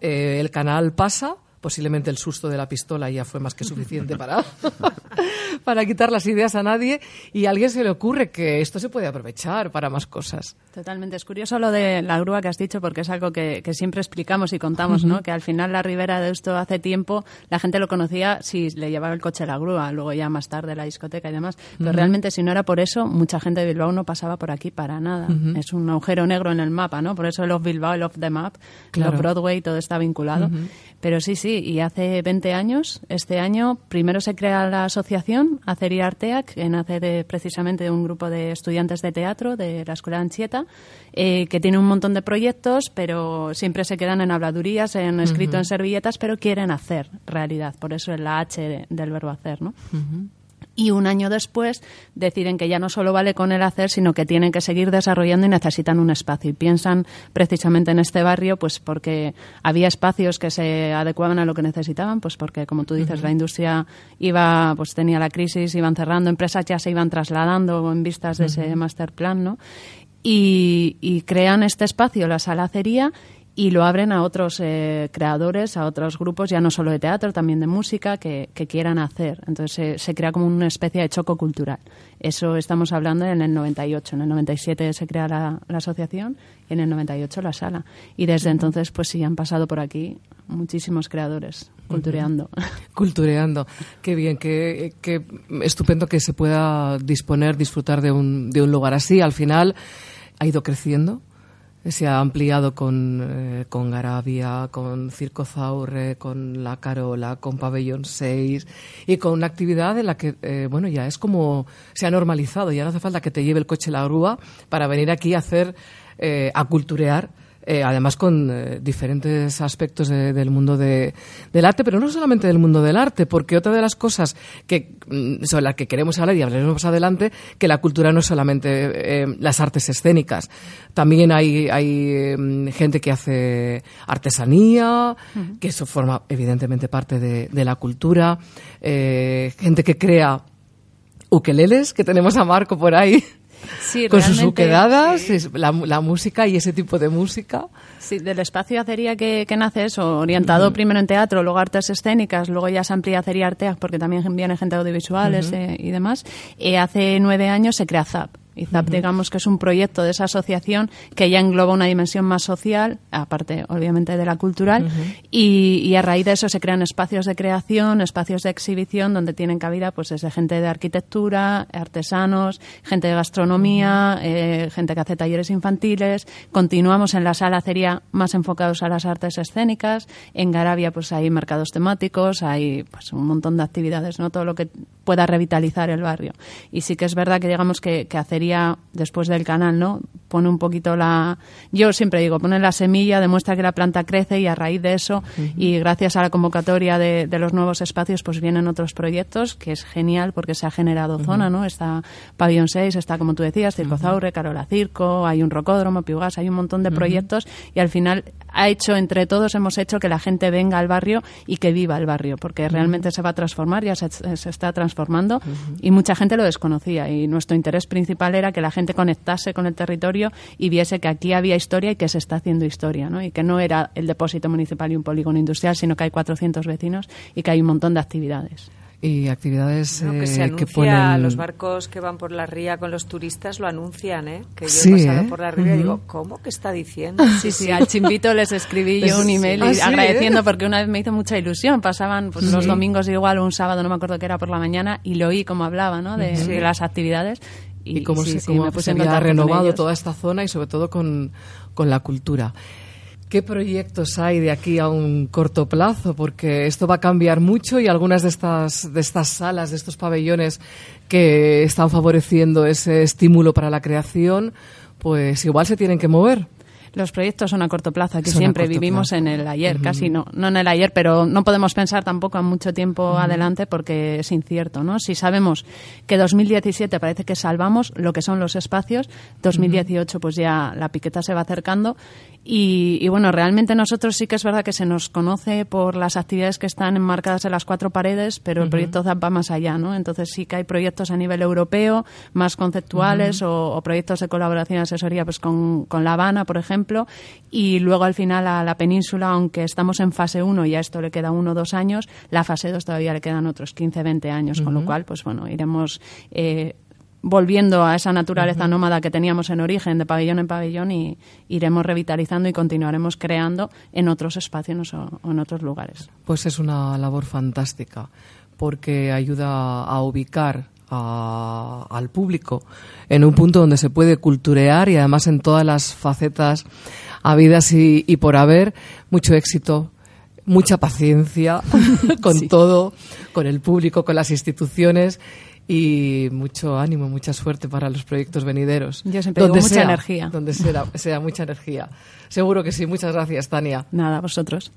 Eh, el canal pasa, posiblemente el susto de la pistola ya fue más que suficiente para, para quitar las ideas a nadie y a alguien se le ocurre que esto se puede aprovechar para más cosas. Totalmente. Es curioso lo de la grúa que has dicho porque es algo que, que siempre explicamos y contamos, ¿no? Que al final la ribera de esto hace tiempo la gente lo conocía si le llevaba el coche a la grúa, luego ya más tarde la discoteca y demás. Pero realmente si no era por eso, mucha gente de Bilbao no pasaba por aquí para nada. Es un agujero negro en el mapa, ¿no? Por eso el Off Bilbao, el Off the Map, Claro. el Off Broadway, todo está vinculado. Pero sí, sí, y hace 20 años, este año, primero se crea la asociación Aceria Arteac, que nace de, precisamente de un grupo de estudiantes de teatro de la Escuela de Anchieta, eh, que tiene un montón de proyectos, pero siempre se quedan en habladurías, en escrito en servilletas, pero quieren hacer realidad. Por eso es la H de- del verbo hacer, ¿no? Y un año después deciden que ya no solo vale con el hacer, sino que tienen que seguir desarrollando y necesitan un espacio. Y piensan precisamente en este barrio, pues porque había espacios que se adecuaban a lo que necesitaban, pues porque, como tú dices, la industria iba, pues tenía la crisis, iban cerrando, empresas ya se iban trasladando en vistas de ese master plan, ¿no? Y, y crean este espacio, la sala acería, y lo abren a otros eh, creadores, a otros grupos, ya no solo de teatro, también de música, que, que quieran hacer. Entonces se, se crea como una especie de choco cultural. Eso estamos hablando en el 98. En el 97 se crea la, la asociación y en el 98 la sala. Y desde entonces, pues sí, han pasado por aquí muchísimos creadores cultureando. Cultureando. Qué bien, qué, qué estupendo que se pueda disponer, disfrutar de un, de un lugar así. Al final ha ido creciendo. Se ha ampliado con, eh, con Garabia, con Circo Zaurre, con La Carola, con Pabellón 6 y con una actividad en la que, eh, bueno, ya es como se ha normalizado. Ya no hace falta que te lleve el coche la grúa para venir aquí a hacer, eh, a culturear eh, además con eh, diferentes aspectos de- del mundo de- del arte, pero no solamente del mundo del arte, porque otra de las cosas que, mm, sobre las que queremos hablar y hablaremos más adelante, que la cultura no es solamente eh, las artes escénicas, también hay, hay eh, gente que hace artesanía, que eso forma evidentemente parte de, de la cultura, gente que crea ukeleles, que tenemos a Marco por ahí. Sí, con sus uquedadas, sí. la, la música y ese tipo de música. Sí, del espacio acería que, que nace eso, orientado primero en teatro, luego artes escénicas, luego ya se amplía acería arteas porque también viene gente audiovisuales eh, y demás. Eh, hace nueve años se crea ZAP. Y ZAP, digamos que es un proyecto de esa asociación que ya engloba una dimensión más social, aparte, obviamente, de la cultural, y, y a raíz de eso se crean espacios de creación, espacios de exhibición, donde tienen cabida pues desde gente de arquitectura, artesanos, gente de gastronomía, eh, gente que hace talleres infantiles. Continuamos en la sala acería más enfocados a las artes escénicas. En Garabia pues hay mercados temáticos, hay pues un montón de actividades, ¿no? Todo lo que pueda revitalizar el barrio. Y sí que es verdad que digamos que, que Acería, después del canal, ¿no? Pone un poquito la... Yo siempre digo, pone la semilla, demuestra que la planta crece y a raíz de eso, y gracias a la convocatoria de, de los nuevos espacios, pues vienen otros proyectos, que es genial porque se ha generado zona, ¿no? Está Pabellón 6, está, como tú decías, Circo Zaure, Carola Circo, hay un rocódromo, Piugas, hay un montón de proyectos y al final ha hecho, entre todos, hemos hecho que la gente venga al barrio y que viva el barrio, porque realmente se va a transformar, ya se, se está transformando y mucha gente lo desconocía y nuestro interés principal era que la gente conectase con el territorio y viese que aquí había historia y que se está haciendo historia, ¿no? Y que no era el depósito municipal y un polígono industrial, sino que hay 400 vecinos y que hay un montón de actividades. Y actividades ¿no? que eh, se anuncia, que ponen... los barcos que van por la ría con los turistas lo anuncian, ¿eh? Que yo Sí, he pasado ¿eh? por la ría y digo, ¿cómo que está diciendo? Sí, sí, al chimbito les escribí yo un email y Ah, sí, agradeciendo ¿eh? porque una vez me hizo mucha ilusión. Pasaban pues, los domingos igual o un sábado, no me acuerdo qué era por la mañana, y lo oí como hablaba, ¿no? De, Sí. de las actividades. Y cómo sí, se, sí, cómo se había renovado toda esta zona y sobre todo con, con la cultura. ¿Qué proyectos hay de aquí a un corto plazo? Porque esto va a cambiar mucho y algunas de estas, de estas salas, de estos pabellones que están favoreciendo ese estímulo para la creación, pues igual se tienen que mover. Los proyectos son a corto plazo, aquí Son siempre vivimos plazo. en el ayer, casi no, no en el ayer, pero no podemos pensar tampoco a mucho tiempo adelante porque es incierto, ¿no? Si sabemos que 2017 parece que salvamos lo que son los espacios, 2018 pues ya la piqueta se va acercando y, y bueno, realmente nosotros sí que es verdad que se nos conoce por las actividades que están enmarcadas en las cuatro paredes, pero el proyecto ZAP va más allá, ¿no? Entonces sí que hay proyectos a nivel europeo, más conceptuales o, o proyectos de colaboración y asesoría pues con, con La Habana, por ejemplo, y luego al final a la península, aunque estamos en fase 1 y a esto le queda uno o dos años, la fase 2 todavía le quedan otros 15, 20 años, con lo cual, pues bueno, iremos... eh, volviendo a esa naturaleza nómada que teníamos en origen, de pabellón en pabellón, y iremos revitalizando y continuaremos creando en otros espacios o, o en otros lugares. Pues es una labor fantástica porque ayuda a ubicar a- al público en un punto donde se puede culturear y además en todas las facetas habidas y, y por haber. Mucho éxito, mucha paciencia con todo, con el público, con las instituciones y mucho ánimo, mucha suerte para los proyectos venideros. Yo siempre digo mucha energía. Donde sea, sea mucha energía. Seguro que sí. Muchas gracias, Tania. Nada, vosotros.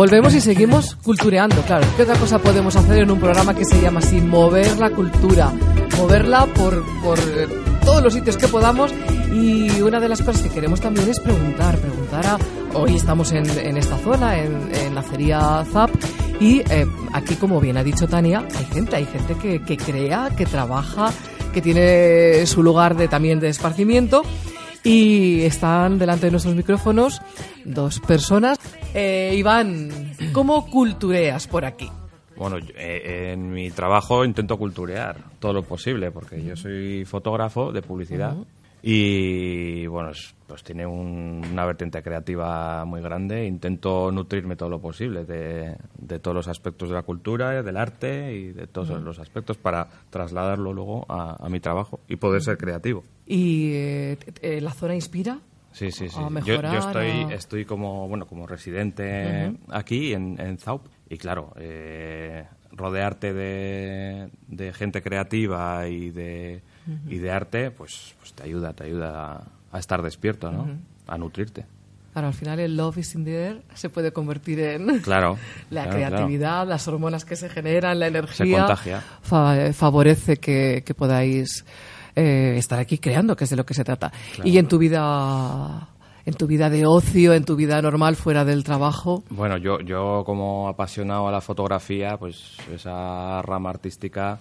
Volvemos y seguimos cultureando, claro. ¿Qué otra cosa podemos hacer en un programa que se llama así? Mover la cultura, moverla por, por eh, todos los sitios que podamos. Y una de las cosas que queremos también es preguntar, preguntar a... Hoy estamos en, en esta zona, en, en la acería ZAP, y eh, aquí, como bien ha dicho Tania, hay gente, hay gente que, que crea, que trabaja, que tiene su lugar de, también de esparcimiento. Y están delante de nuestros micrófonos dos personas. Eh, Iván, ¿cómo cultureas por aquí? Bueno, eh, en mi trabajo intento culturear todo lo posible, porque yo soy fotógrafo de publicidad y, bueno, es- pues tiene un- una vertiente creativa muy grande. Intento nutrirme todo lo posible de, de todos los aspectos de la cultura, del arte y de todos los aspectos para trasladarlo luego a, a mi trabajo y poder ser creativo. ¿Y eh, eh, la zona inspira? Sí, sí, sí. A Yo, estoy, a- estoy como, bueno, como residente aquí en, en Zaup y claro, eh, rodearte de, de gente creativa y de, y de arte, pues, pues te ayuda, te ayuda a, estar despierto, ¿no? A nutrirte. Claro, al final el love is in the air se puede convertir en Claro. la claro, claro. creatividad, las hormonas que se generan, la energía. contagia. fa- favorece que, que podáis eh, estar aquí creando, que es de lo que se trata. Y en tu vida, en tu vida de ocio, en tu vida normal fuera del trabajo, Bueno, yo, yo como apasionado a la fotografía, pues esa rama artística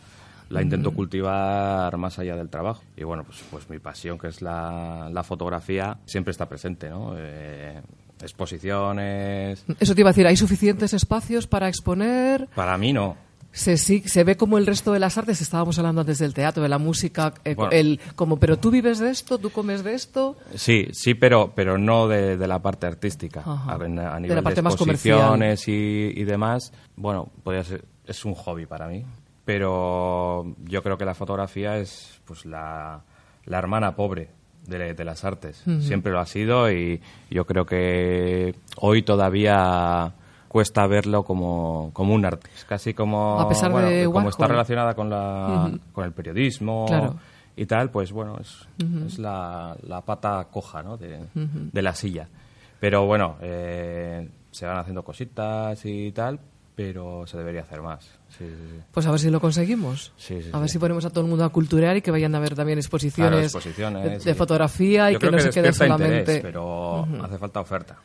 la intento cultivar más allá del trabajo. Y bueno, pues, pues mi pasión, que es la, la fotografía, siempre está presente, ¿no? Eh, exposiciones... eso te iba a decir, ¿hay suficientes espacios para exponer? Para mí no. Se, sí, se ve como el resto de las artes, estábamos hablando antes del teatro, de la música, eh, Bueno. el, como, pero tú vives de esto, tú comes de esto. Sí, sí, pero, pero no de, de la parte artística. Ajá. A, a De la nivel de, parte más comercial. exposiciones y, y demás, bueno, podría ser, es un hobby para mí. Pero yo creo que la fotografía es pues la, la hermana pobre de, de las artes. Siempre lo ha sido y yo creo que hoy todavía cuesta verlo como, como un arte. Es casi como, A pesar bueno, de como está relacionada con, la, con el periodismo Claro. y tal, pues bueno, es, es la, la pata coja ¿no? de, de la silla. Pero bueno, eh, se van haciendo cositas y tal, pero se debería hacer más. Sí, sí, sí. Pues a ver si lo conseguimos. A ver si ponemos a todo el mundo a culturear y que vayan a ver también exposiciones, Claro, exposiciones, de, fotografía y que no se quede solamente. interés, pero hace falta oferta.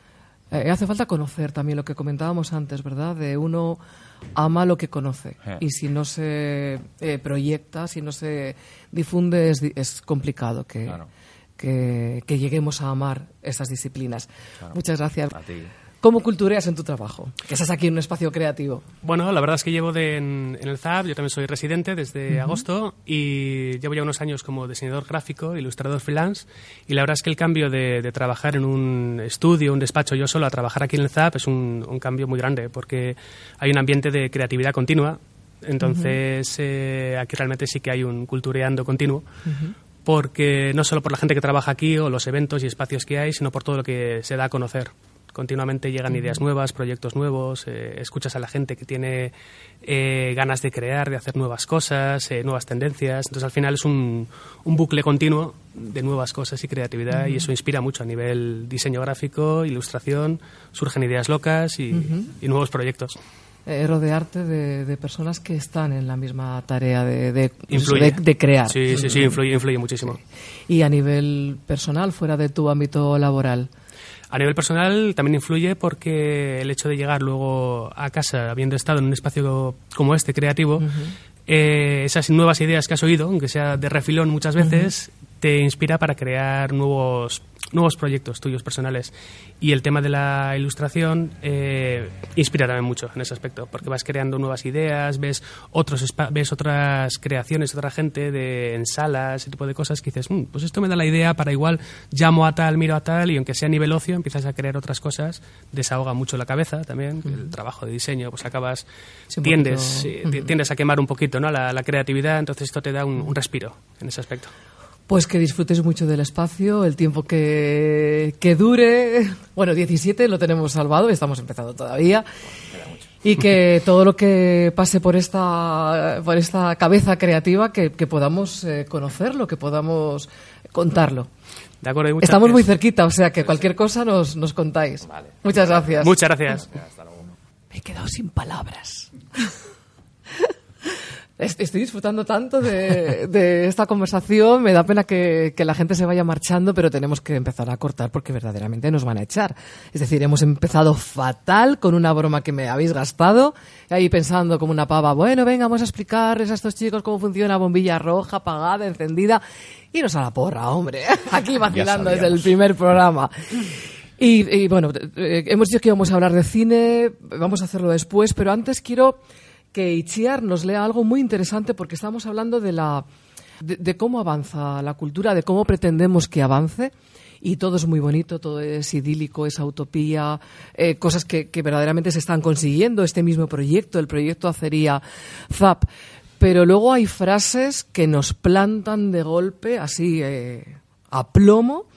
Eh, hace falta conocer también lo que comentábamos antes, ¿verdad? De uno ama lo que conoce. Eh. Y si no se eh, proyecta, si no se difunde, es, es complicado que, Claro. que, que lleguemos a amar esas disciplinas. Claro. Muchas gracias. A ti. ¿Cómo cultureas en tu trabajo? Que estás aquí en un espacio creativo. Bueno, la verdad es que llevo de- en, en el ZAP, yo también soy residente desde Ujú. agosto y llevo ya unos años como diseñador gráfico, ilustrador freelance y la verdad es que el cambio de, de trabajar en un estudio, un despacho yo solo a trabajar aquí en el ZAP es un, un cambio muy grande porque hay un ambiente de creatividad continua, entonces eh, aquí realmente sí que hay un cultureando continuo porque no solo por la gente que trabaja aquí o los eventos y espacios que hay, sino por todo lo que se da a conocer. Continuamente llegan ideas nuevas, proyectos nuevos, eh, escuchas a la gente que tiene eh, ganas de crear, de hacer nuevas cosas, eh, nuevas tendencias. Entonces al final es un, un bucle continuo de nuevas cosas y creatividad y eso inspira mucho a nivel diseño gráfico, ilustración, surgen ideas locas y, nuevos proyectos. Eh, rodearte de, de personas que están en la misma tarea de, de, Influye. de- de crear. Sí, sí, sí, influye, influye muchísimo. Y a nivel personal, fuera de tu ámbito laboral. A nivel personal también influye porque el hecho de llegar luego a casa habiendo estado en un espacio como este creativo, eh, esas nuevas ideas que has oído, aunque sea de refilón muchas veces, te inspira para crear nuevos nuevos proyectos tuyos personales y el tema de la ilustración eh, inspira también mucho en ese aspecto porque vas creando nuevas ideas ves otros ves otras creaciones otra gente de en salas ese tipo de cosas que dices "Mm, pues esto me da la idea para igual llamo a tal miro a tal y aunque sea a nivel ocio empiezas a crear otras cosas desahoga mucho la cabeza también el trabajo de diseño pues acabas Sí, tiendes poquito. Ujú. tiendes a quemar un poquito no la, la creatividad entonces esto te da un, un respiro en ese aspecto Pues que disfrutes mucho del espacio, el tiempo que, que dure. Bueno, 17 lo tenemos salvado, estamos empezando todavía. Y que todo lo que pase por esta, por esta cabeza creativa, que, que podamos eh, conocerlo, que podamos contarlo. de acuerdo y muchas Estamos muy cerquita, o sea que cualquier cosa nos, nos contáis. Muchas gracias. muchas gracias Me he quedado sin palabras. Est- Estoy disfrutando tanto de, de esta conversación, me da pena que, que la gente se vaya marchando, pero tenemos que empezar a cortar porque verdaderamente nos van a echar. Es decir, hemos empezado fatal con una broma que me habéis gastado, ahí pensando como una pava, bueno, venga, vamos a explicarles a estos chicos cómo funciona bombilla roja, apagada, encendida, y nos a la porra, hombre, aquí vacilando desde el primer programa. Y, y, bueno, eh, hemos dicho que íbamos a hablar de cine, vamos a hacerlo después, pero antes quiero que Itziar nos lea algo muy interesante porque estamos hablando de la de, cómo avanza la cultura, de cómo pretendemos que avance. Y todo es muy bonito, todo es idílico, es utopía, eh, cosas que, verdaderamente se están consiguiendo. Este mismo proyecto, el proyecto Acería ZAP. Pero luego hay frases que nos plantan de golpe, así eh, a plomo,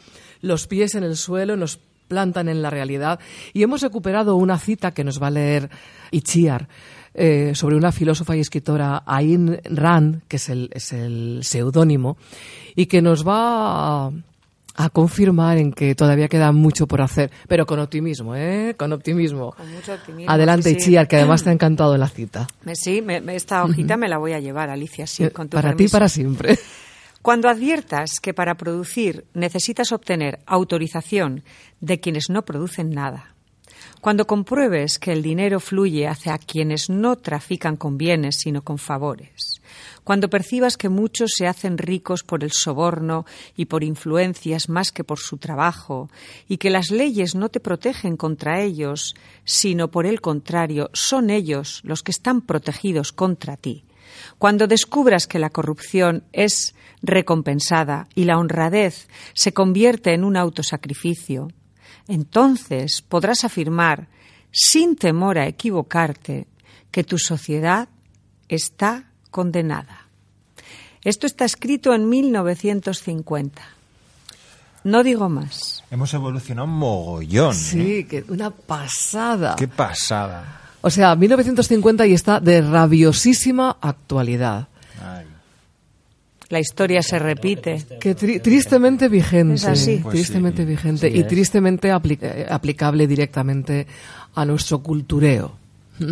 los pies en el suelo, nos plantan en la realidad. Y hemos recuperado una cita que nos va a leer Itziar eh, sobre una filósofa y escritora, Ayn Rand, que es el, es el seudónimo, y que nos va a, a confirmar en que todavía queda mucho por hacer, pero con optimismo, ¿eh? Con optimismo. Con mucho optimismo, Adelante, sí, que además te ha encantado la cita. Sí, me- esta hojita me la voy a llevar, Alicia, sí, Eh, con tu para ti, permiso. para siempre. Cuando adviertas que para producir necesitas obtener autorización de quienes no producen nada, cuando compruebes que el dinero fluye hacia quienes no trafican con bienes sino con favores, cuando percibas que muchos se hacen ricos por el soborno y por influencias más que por su trabajo, y que las leyes no te protegen contra ellos, sino por el contrario, son ellos los que están protegidos contra ti, cuando descubras que la corrupción es recompensada y la honradez se convierte en un autosacrificio, entonces podrás afirmar, sin temor a equivocarte, que tu sociedad está condenada. Esto está escrito en 1950. No digo más. Hemos evolucionado un mogollón. ¿eh? Sí, que una pasada. Qué pasada. O sea, 1950 y está de rabiosísima actualidad. La historia se repite. Que tri- tristemente vigente. Es así. Pues tristemente sí. vigente Sí, y es. tristemente apli- eh, aplicable directamente a nuestro cultureo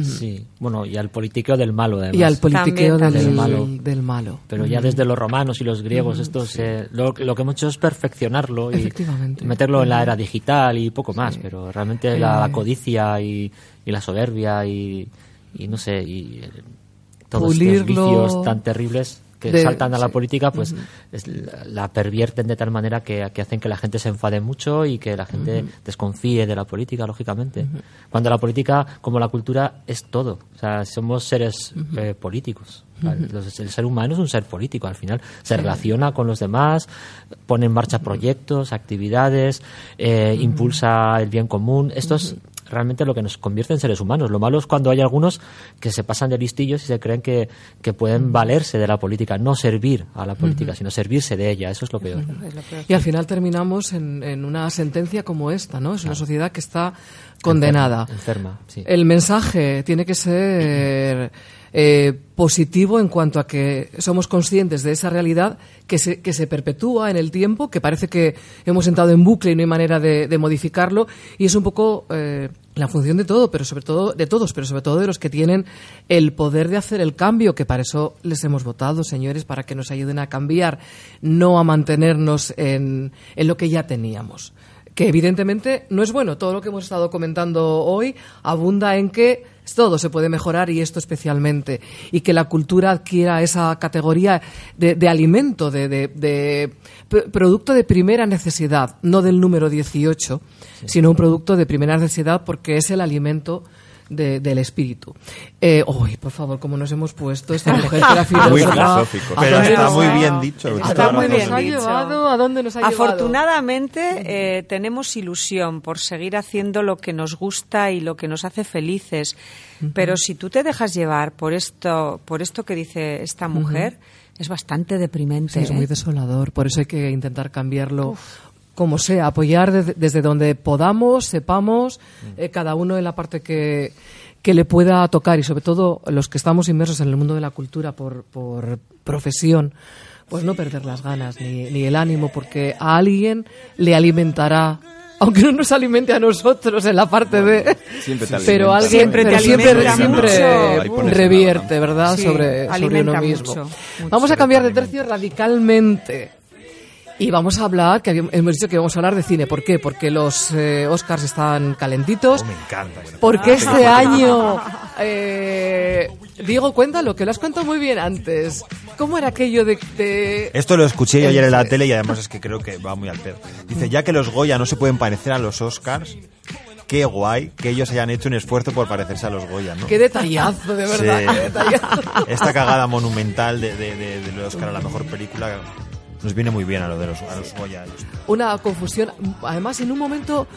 Sí, bueno, y al politiqueo del malo, además. y al politiqueo También, del, malo. del malo. Pero ya desde los romanos y los griegos, esto se- lo, lo que hemos hecho es perfeccionarlo y meterlo en la era digital y poco más, pero realmente la, la Eh. codicia y, y la soberbia y, y no sé, y eh, todos Pulirlo estos vicios tan terribles que de- saltan a la sí. política, pues es la, pervierten de tal manera que, que hacen que la gente se enfade mucho y que la gente desconfíe de la política, lógicamente. Cuando la política, como la cultura, es todo. O sea, somos seres eh, políticos. El ser humano es un ser político, al final se relaciona con los demás, pone en marcha proyectos, actividades, eh, impulsa el bien común. Esto es realmente lo que nos convierte en seres humanos. Lo malo es cuando hay algunos que se pasan de listillos y se creen que, que pueden valerse de la política, no servir a la política, sino servirse de ella. Eso es lo peor. Y al final terminamos en, en una sentencia como esta, ¿no? Es una sociedad que está condenada. Enferma, sí. El mensaje tiene que ser eh, positivo en cuanto a que somos conscientes de esa realidad que se, que se perpetúa en el tiempo, que parece que hemos entrado en bucle y no hay manera de, modificarlo, y es un poco eh, la función de todo, pero sobre todo de todos, pero sobre todo de los que tienen el poder de hacer el cambio, que para eso les hemos votado, señores, para que nos ayuden a cambiar, no a mantenernos en, en lo que ya teníamos que evidentemente no es bueno. Todo lo que hemos estado comentando hoy abunda en que todo se puede mejorar y esto especialmente. Y que la cultura adquiera esa categoría de, de alimento, de, de- de producto de primera necesidad, no del número 18, sino un producto de primera necesidad porque es el alimento de- del espíritu. Eh, uy, por favor, como nos hemos puesto esta mujer que era Muy filósofa, filosófico. ¿a Pero está nos muy ha- bien dicho. ¿A Está muy nos ha bien dicho. llevado? ¿A dónde nos ha llevado? Afortunadamente eh, tenemos ilusión por seguir haciendo lo que nos gusta y lo que nos hace felices. Pero si tú te dejas llevar por esto, por esto que dice esta mujer, es bastante deprimente. Sí, es ¿eh? muy desolador. Por eso hay que intentar cambiarlo como sea, apoyar desde, desde donde podamos, sepamos, eh, cada uno en la parte que, que le pueda tocar y sobre todo los que estamos inmersos en el mundo de la cultura por, por profesión, pues no perder las ganas ni, ni el ánimo porque a alguien le alimentará. Aunque no nos alimente a nosotros en la parte de... siempre te pero alguien Siempre te siempre, revierte, ¿verdad? Sí, sobre, sobre uno mismo. mucho, mucho. Vamos a cambiar de tercio radicalmente. Y vamos a hablar, que hemos dicho que vamos a hablar de cine. ¿Por qué? Porque los eh, Oscars están calentitos. Oh, me encanta. Porque película. este año, eh, Diego, cuéntalo, que lo has contado muy bien antes. ¿Cómo era aquello de... de- Esto lo escuché yo ayer en la tele y además es que creo que va muy al pedo. Dice, ya que los Goya no se pueden parecer a los Oscars, qué guay que ellos hayan hecho un esfuerzo por parecerse a los Goya, ¿no? Qué detallazo, de verdad, Sí. qué detallazo. Esta cagada monumental de, de, de- del Oscar a la mejor película nos viene muy bien a lo de los, a los Goya. Una confusión, además en un momento,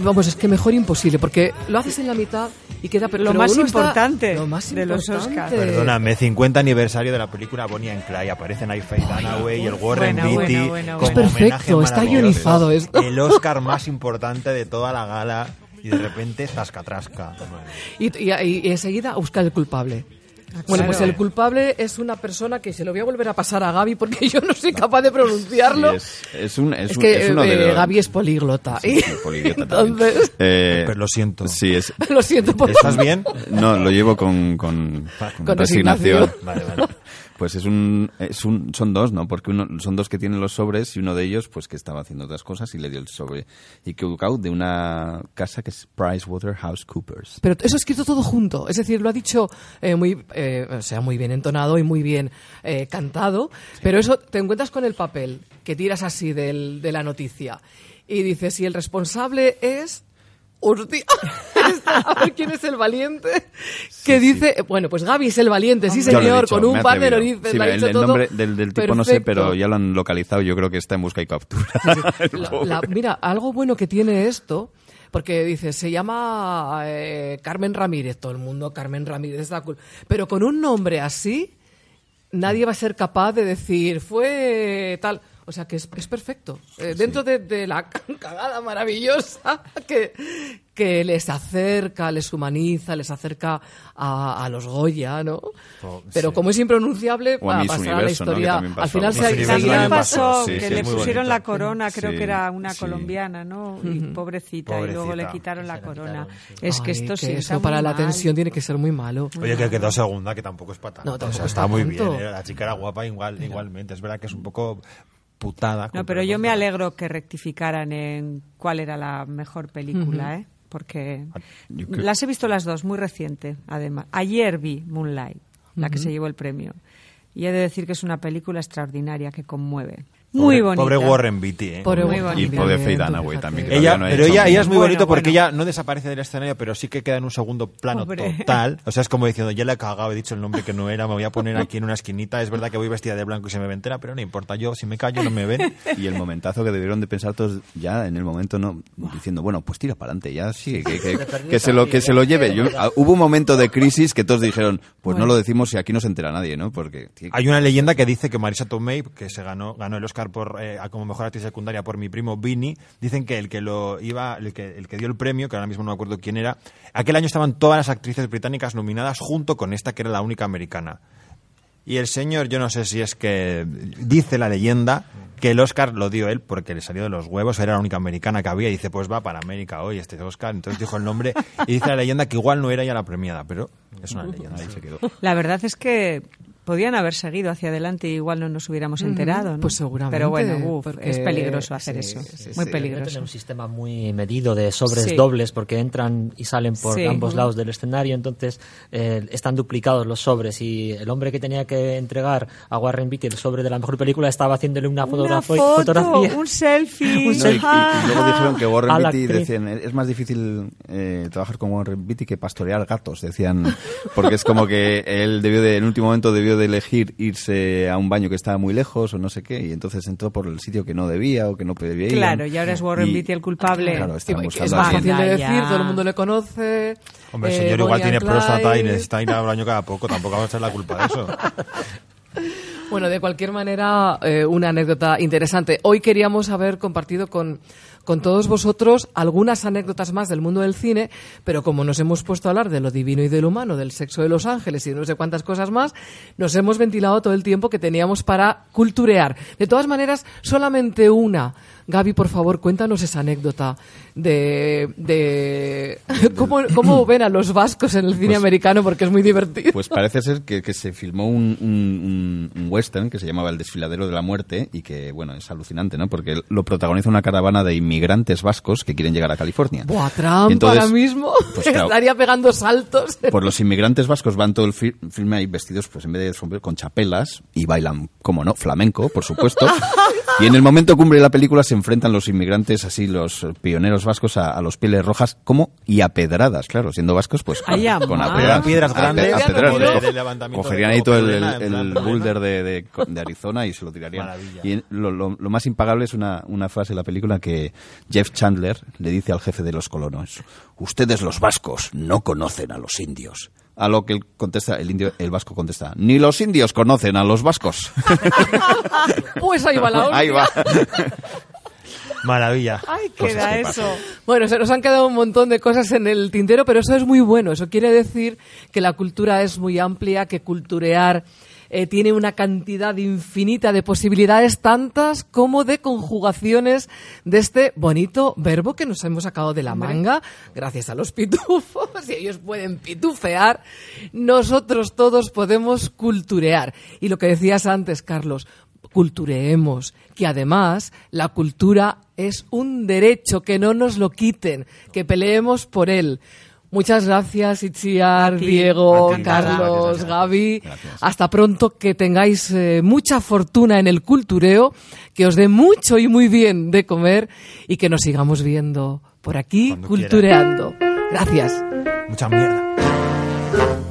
vamos, es que mejor imposible, porque lo haces en la mitad y queda... Pero Lo pero más está- importante lo más de los. Oscars. Perdóname, 50 aniversario de la película Bonnie and Clyde. Aparecen ahí Faye Dunaway y el Warren Beatty. Es perfecto, está guionizado esto. El Oscar más importante de toda la gala y de repente zascatrasca. Y, y, y enseguida buscar el culpable. Bueno, pues el culpable es una persona que se lo voy a volver a pasar a Gaby porque yo no soy capaz de pronunciarlo. Sí, es, es un, es Es un- que es uno de eh, los- Gaby es políglota. Sí, entonces, Eh, Pero lo siento. Sí, es, lo siento por ¿Estás bien? no, lo llevo con, con, con Con resignación. resignación. Vale, vale. Pues es un, es un, son dos, ¿no? Porque uno, son dos que tienen los sobres y uno de ellos, pues que estaba haciendo otras cosas y le dio el sobre equivocado de una casa que es PricewaterhouseCoopers. Pero eso escrito todo junto. Es decir, lo ha dicho eh, muy, eh, o sea, muy bien entonado y muy bien eh, cantado. Pero eso te encuentras con el papel que tiras así del, de la noticia. Y dices, si el responsable es. Hostia, a ver quién es el valiente. Que dice, bueno, pues Gaby es el valiente, sí señor, dicho, con un par de narices. Sí, lo ha el, dicho el todo nombre del, del tipo no sé, pero ya lo han localizado. Yo creo que está en busca y captura. La- la- mira, algo bueno que tiene esto, porque dice, se llama eh, Carmen Ramírez, todo el mundo Carmen Ramírez, da cul- pero con un nombre así, nadie va a ser capaz de decir, fue tal. O sea que es, es perfecto. Eh, Dentro de, de la cagada maravillosa que, que les acerca, les humaniza, les acerca a, a los Goya, ¿no? Oh, Pero sí. como es impronunciable, va a pasar a la historia. Al final se También pasó sí, que sí, le pusieron bonita. la corona, creo Sí, que era una sí. colombiana, ¿no? Y pobrecita, y luego le quitaron la corona. quitaron, sí. Es que Ay, esto que sí eso para la tensión tiene que ser muy malo. Oye, que quedó segunda, que tampoco es para tanto. No, O sea, está muy bien. ¿eh? La chica era guapa igual, igualmente. Es verdad que es un poco putada. No, pero yo me alegro que rectificaran en cuál era la mejor película, ¿eh? Porque creo- las he visto las dos, muy reciente, además. Ayer vi Moonlight, la que se llevó el premio. Y he de decir que es una película extraordinaria que conmueve. Muy Pobre- bonita. Pobre Warren Beatty, ¿eh? Pobre Muy bonito. Y tú Faye Dunaway también. que Ella, no pero ella, ella es muy Bueno, bonito porque bueno. ella no desaparece del escenario, pero sí que queda en un segundo plano Hombre. total. O sea, es como diciendo, ya le he cagado, he dicho el nombre que no era, me voy a poner aquí en una esquinita. Es verdad que voy vestida de blanco y se me ve entera, pero no importa, yo si me callo no me ven. Y el momentazo que debieron de pensar todos ya en el momento, ¿no? Diciendo, bueno, pues tira para adelante, ya sí, que, que- que se lo, que se lo lleve. Yo- ah, hubo un momento de crisis que todos dijeron, pues no lo decimos y aquí no se entera nadie, ¿no? Porque Hay una leyenda que dice que Marisa Tomei, que se ganó, ganó el Oscar por, eh, como mejor actriz secundaria por mi primo Vinny, dicen que el que lo iba, el que, el que dio el premio, que ahora mismo no me acuerdo quién era, aquel año estaban todas las actrices británicas nominadas junto con esta que era la única americana. Y el señor, yo no sé si es que dice la leyenda que el Oscar lo dio él porque le salió de los huevos, era la única americana que había y dice, pues va para América hoy este Oscar. Entonces dijo el nombre y dice la leyenda que igual no era ya la premiada, pero es una leyenda. Ahí se quedó. La verdad es que podían haber seguido hacia adelante y igual no nos hubiéramos enterado. ¿no? Pues seguramente, Pero bueno, uf, porque- es peligroso hacer sí, eso. sí, muy sí. Peligroso. un sistema muy medido de sobres Sí. dobles porque entran y salen por Sí. ambos lados del escenario, entonces eh, están duplicados los sobres y el hombre que tenía que entregar a Warren Beatty el sobre de la mejor película estaba haciéndole una, Una fotografía- foto, fotografía. un selfie. Un No, y, y- selfie. y luego dijeron que Warren Beatty decían es más difícil eh, trabajar con Warren Beatty que pastorear gatos decían porque es como que él debió de en último momento debió de elegir irse a un baño que estaba muy lejos o no sé qué y entonces entró por el sitio que no debía o que no debía ir Claro, y ahora es Warren Beatty el culpable. claro estaban Que es buscando más fácil de decir, todo el mundo le conoce. Hombre, el eh, señor igual tiene and próstata y Clyde. necesita ir al baño cada poco, tampoco vamos a echar la culpa de eso. Bueno, de cualquier manera, eh, una anécdota interesante. Hoy queríamos haber compartido con, con todos vosotros algunas anécdotas más del mundo del cine, pero como nos hemos puesto a hablar de lo divino y de lo humano, del sexo de los ángeles y de no sé cuántas cosas más, nos hemos ventilado todo el tiempo que teníamos para culturear. De todas maneras, solamente una. Gaby, por favor, cuéntanos esa anécdota de, de cómo, cómo ven a los vascos en el cine Pues- americano, porque es muy divertido. Pues parece ser que, que se filmó un, un- un- un western que se llamaba El desfiladero de la muerte y que, bueno, es alucinante, ¿no? Porque lo protagoniza una caravana de inmigrantes vascos que quieren llegar a California. Buah, Trump Y entonces, ahora mismo pues claro, estaría pegando saltos. Pues los inmigrantes vascos van todo el fi- filme ahí vestidos, pues en vez de sombrero, con chapelas y bailan, como no, flamenco, por supuesto. Y en el momento cumbre de la película se enfrentan los inmigrantes, así los pioneros vascos, a, a los pieles rojas, como y a pedradas, claro, siendo vascos, pues con, con pedradas, Piedras a pe- grandes, a pedradas, de- co- de levantamiento cogerían ahí todo el, el- el boulder de, de- de Arizona y se lo tirarían. Maravilla. Y lo, lo- lo más impagable es una, una frase de la película que Jeff Chandler le dice al jefe de los colonos: Ustedes los vascos no conocen a los indios. A lo que él contesta, el indio, el vasco contesta: Ni los indios conocen a los vascos. Pues ahí va la hostia. Ahí va. Maravilla. Ay, queda que eso. pasan. Bueno, se nos han quedado un montón de cosas en el tintero, pero eso es muy bueno. Eso quiere decir que la cultura es muy amplia, que culturear eh, tiene una cantidad infinita de posibilidades, tantas como de conjugaciones de este bonito verbo que nos hemos sacado de la manga, gracias a los pitufos, y ellos pueden pitufear, nosotros todos podemos culturear. Y lo que decías antes, Carlos, cultureemos, que además la cultura es un derecho, que no nos lo quiten, que peleemos por él. Muchas gracias, Itziar. Diego, ti, Carlos, gracias, gracias. Gaby. Hasta pronto, que tengáis eh, mucha fortuna en el cultureo, que os dé mucho y muy bien de comer y que nos sigamos viendo por aquí Cuando cultureando. Gracias. Mucha mierda.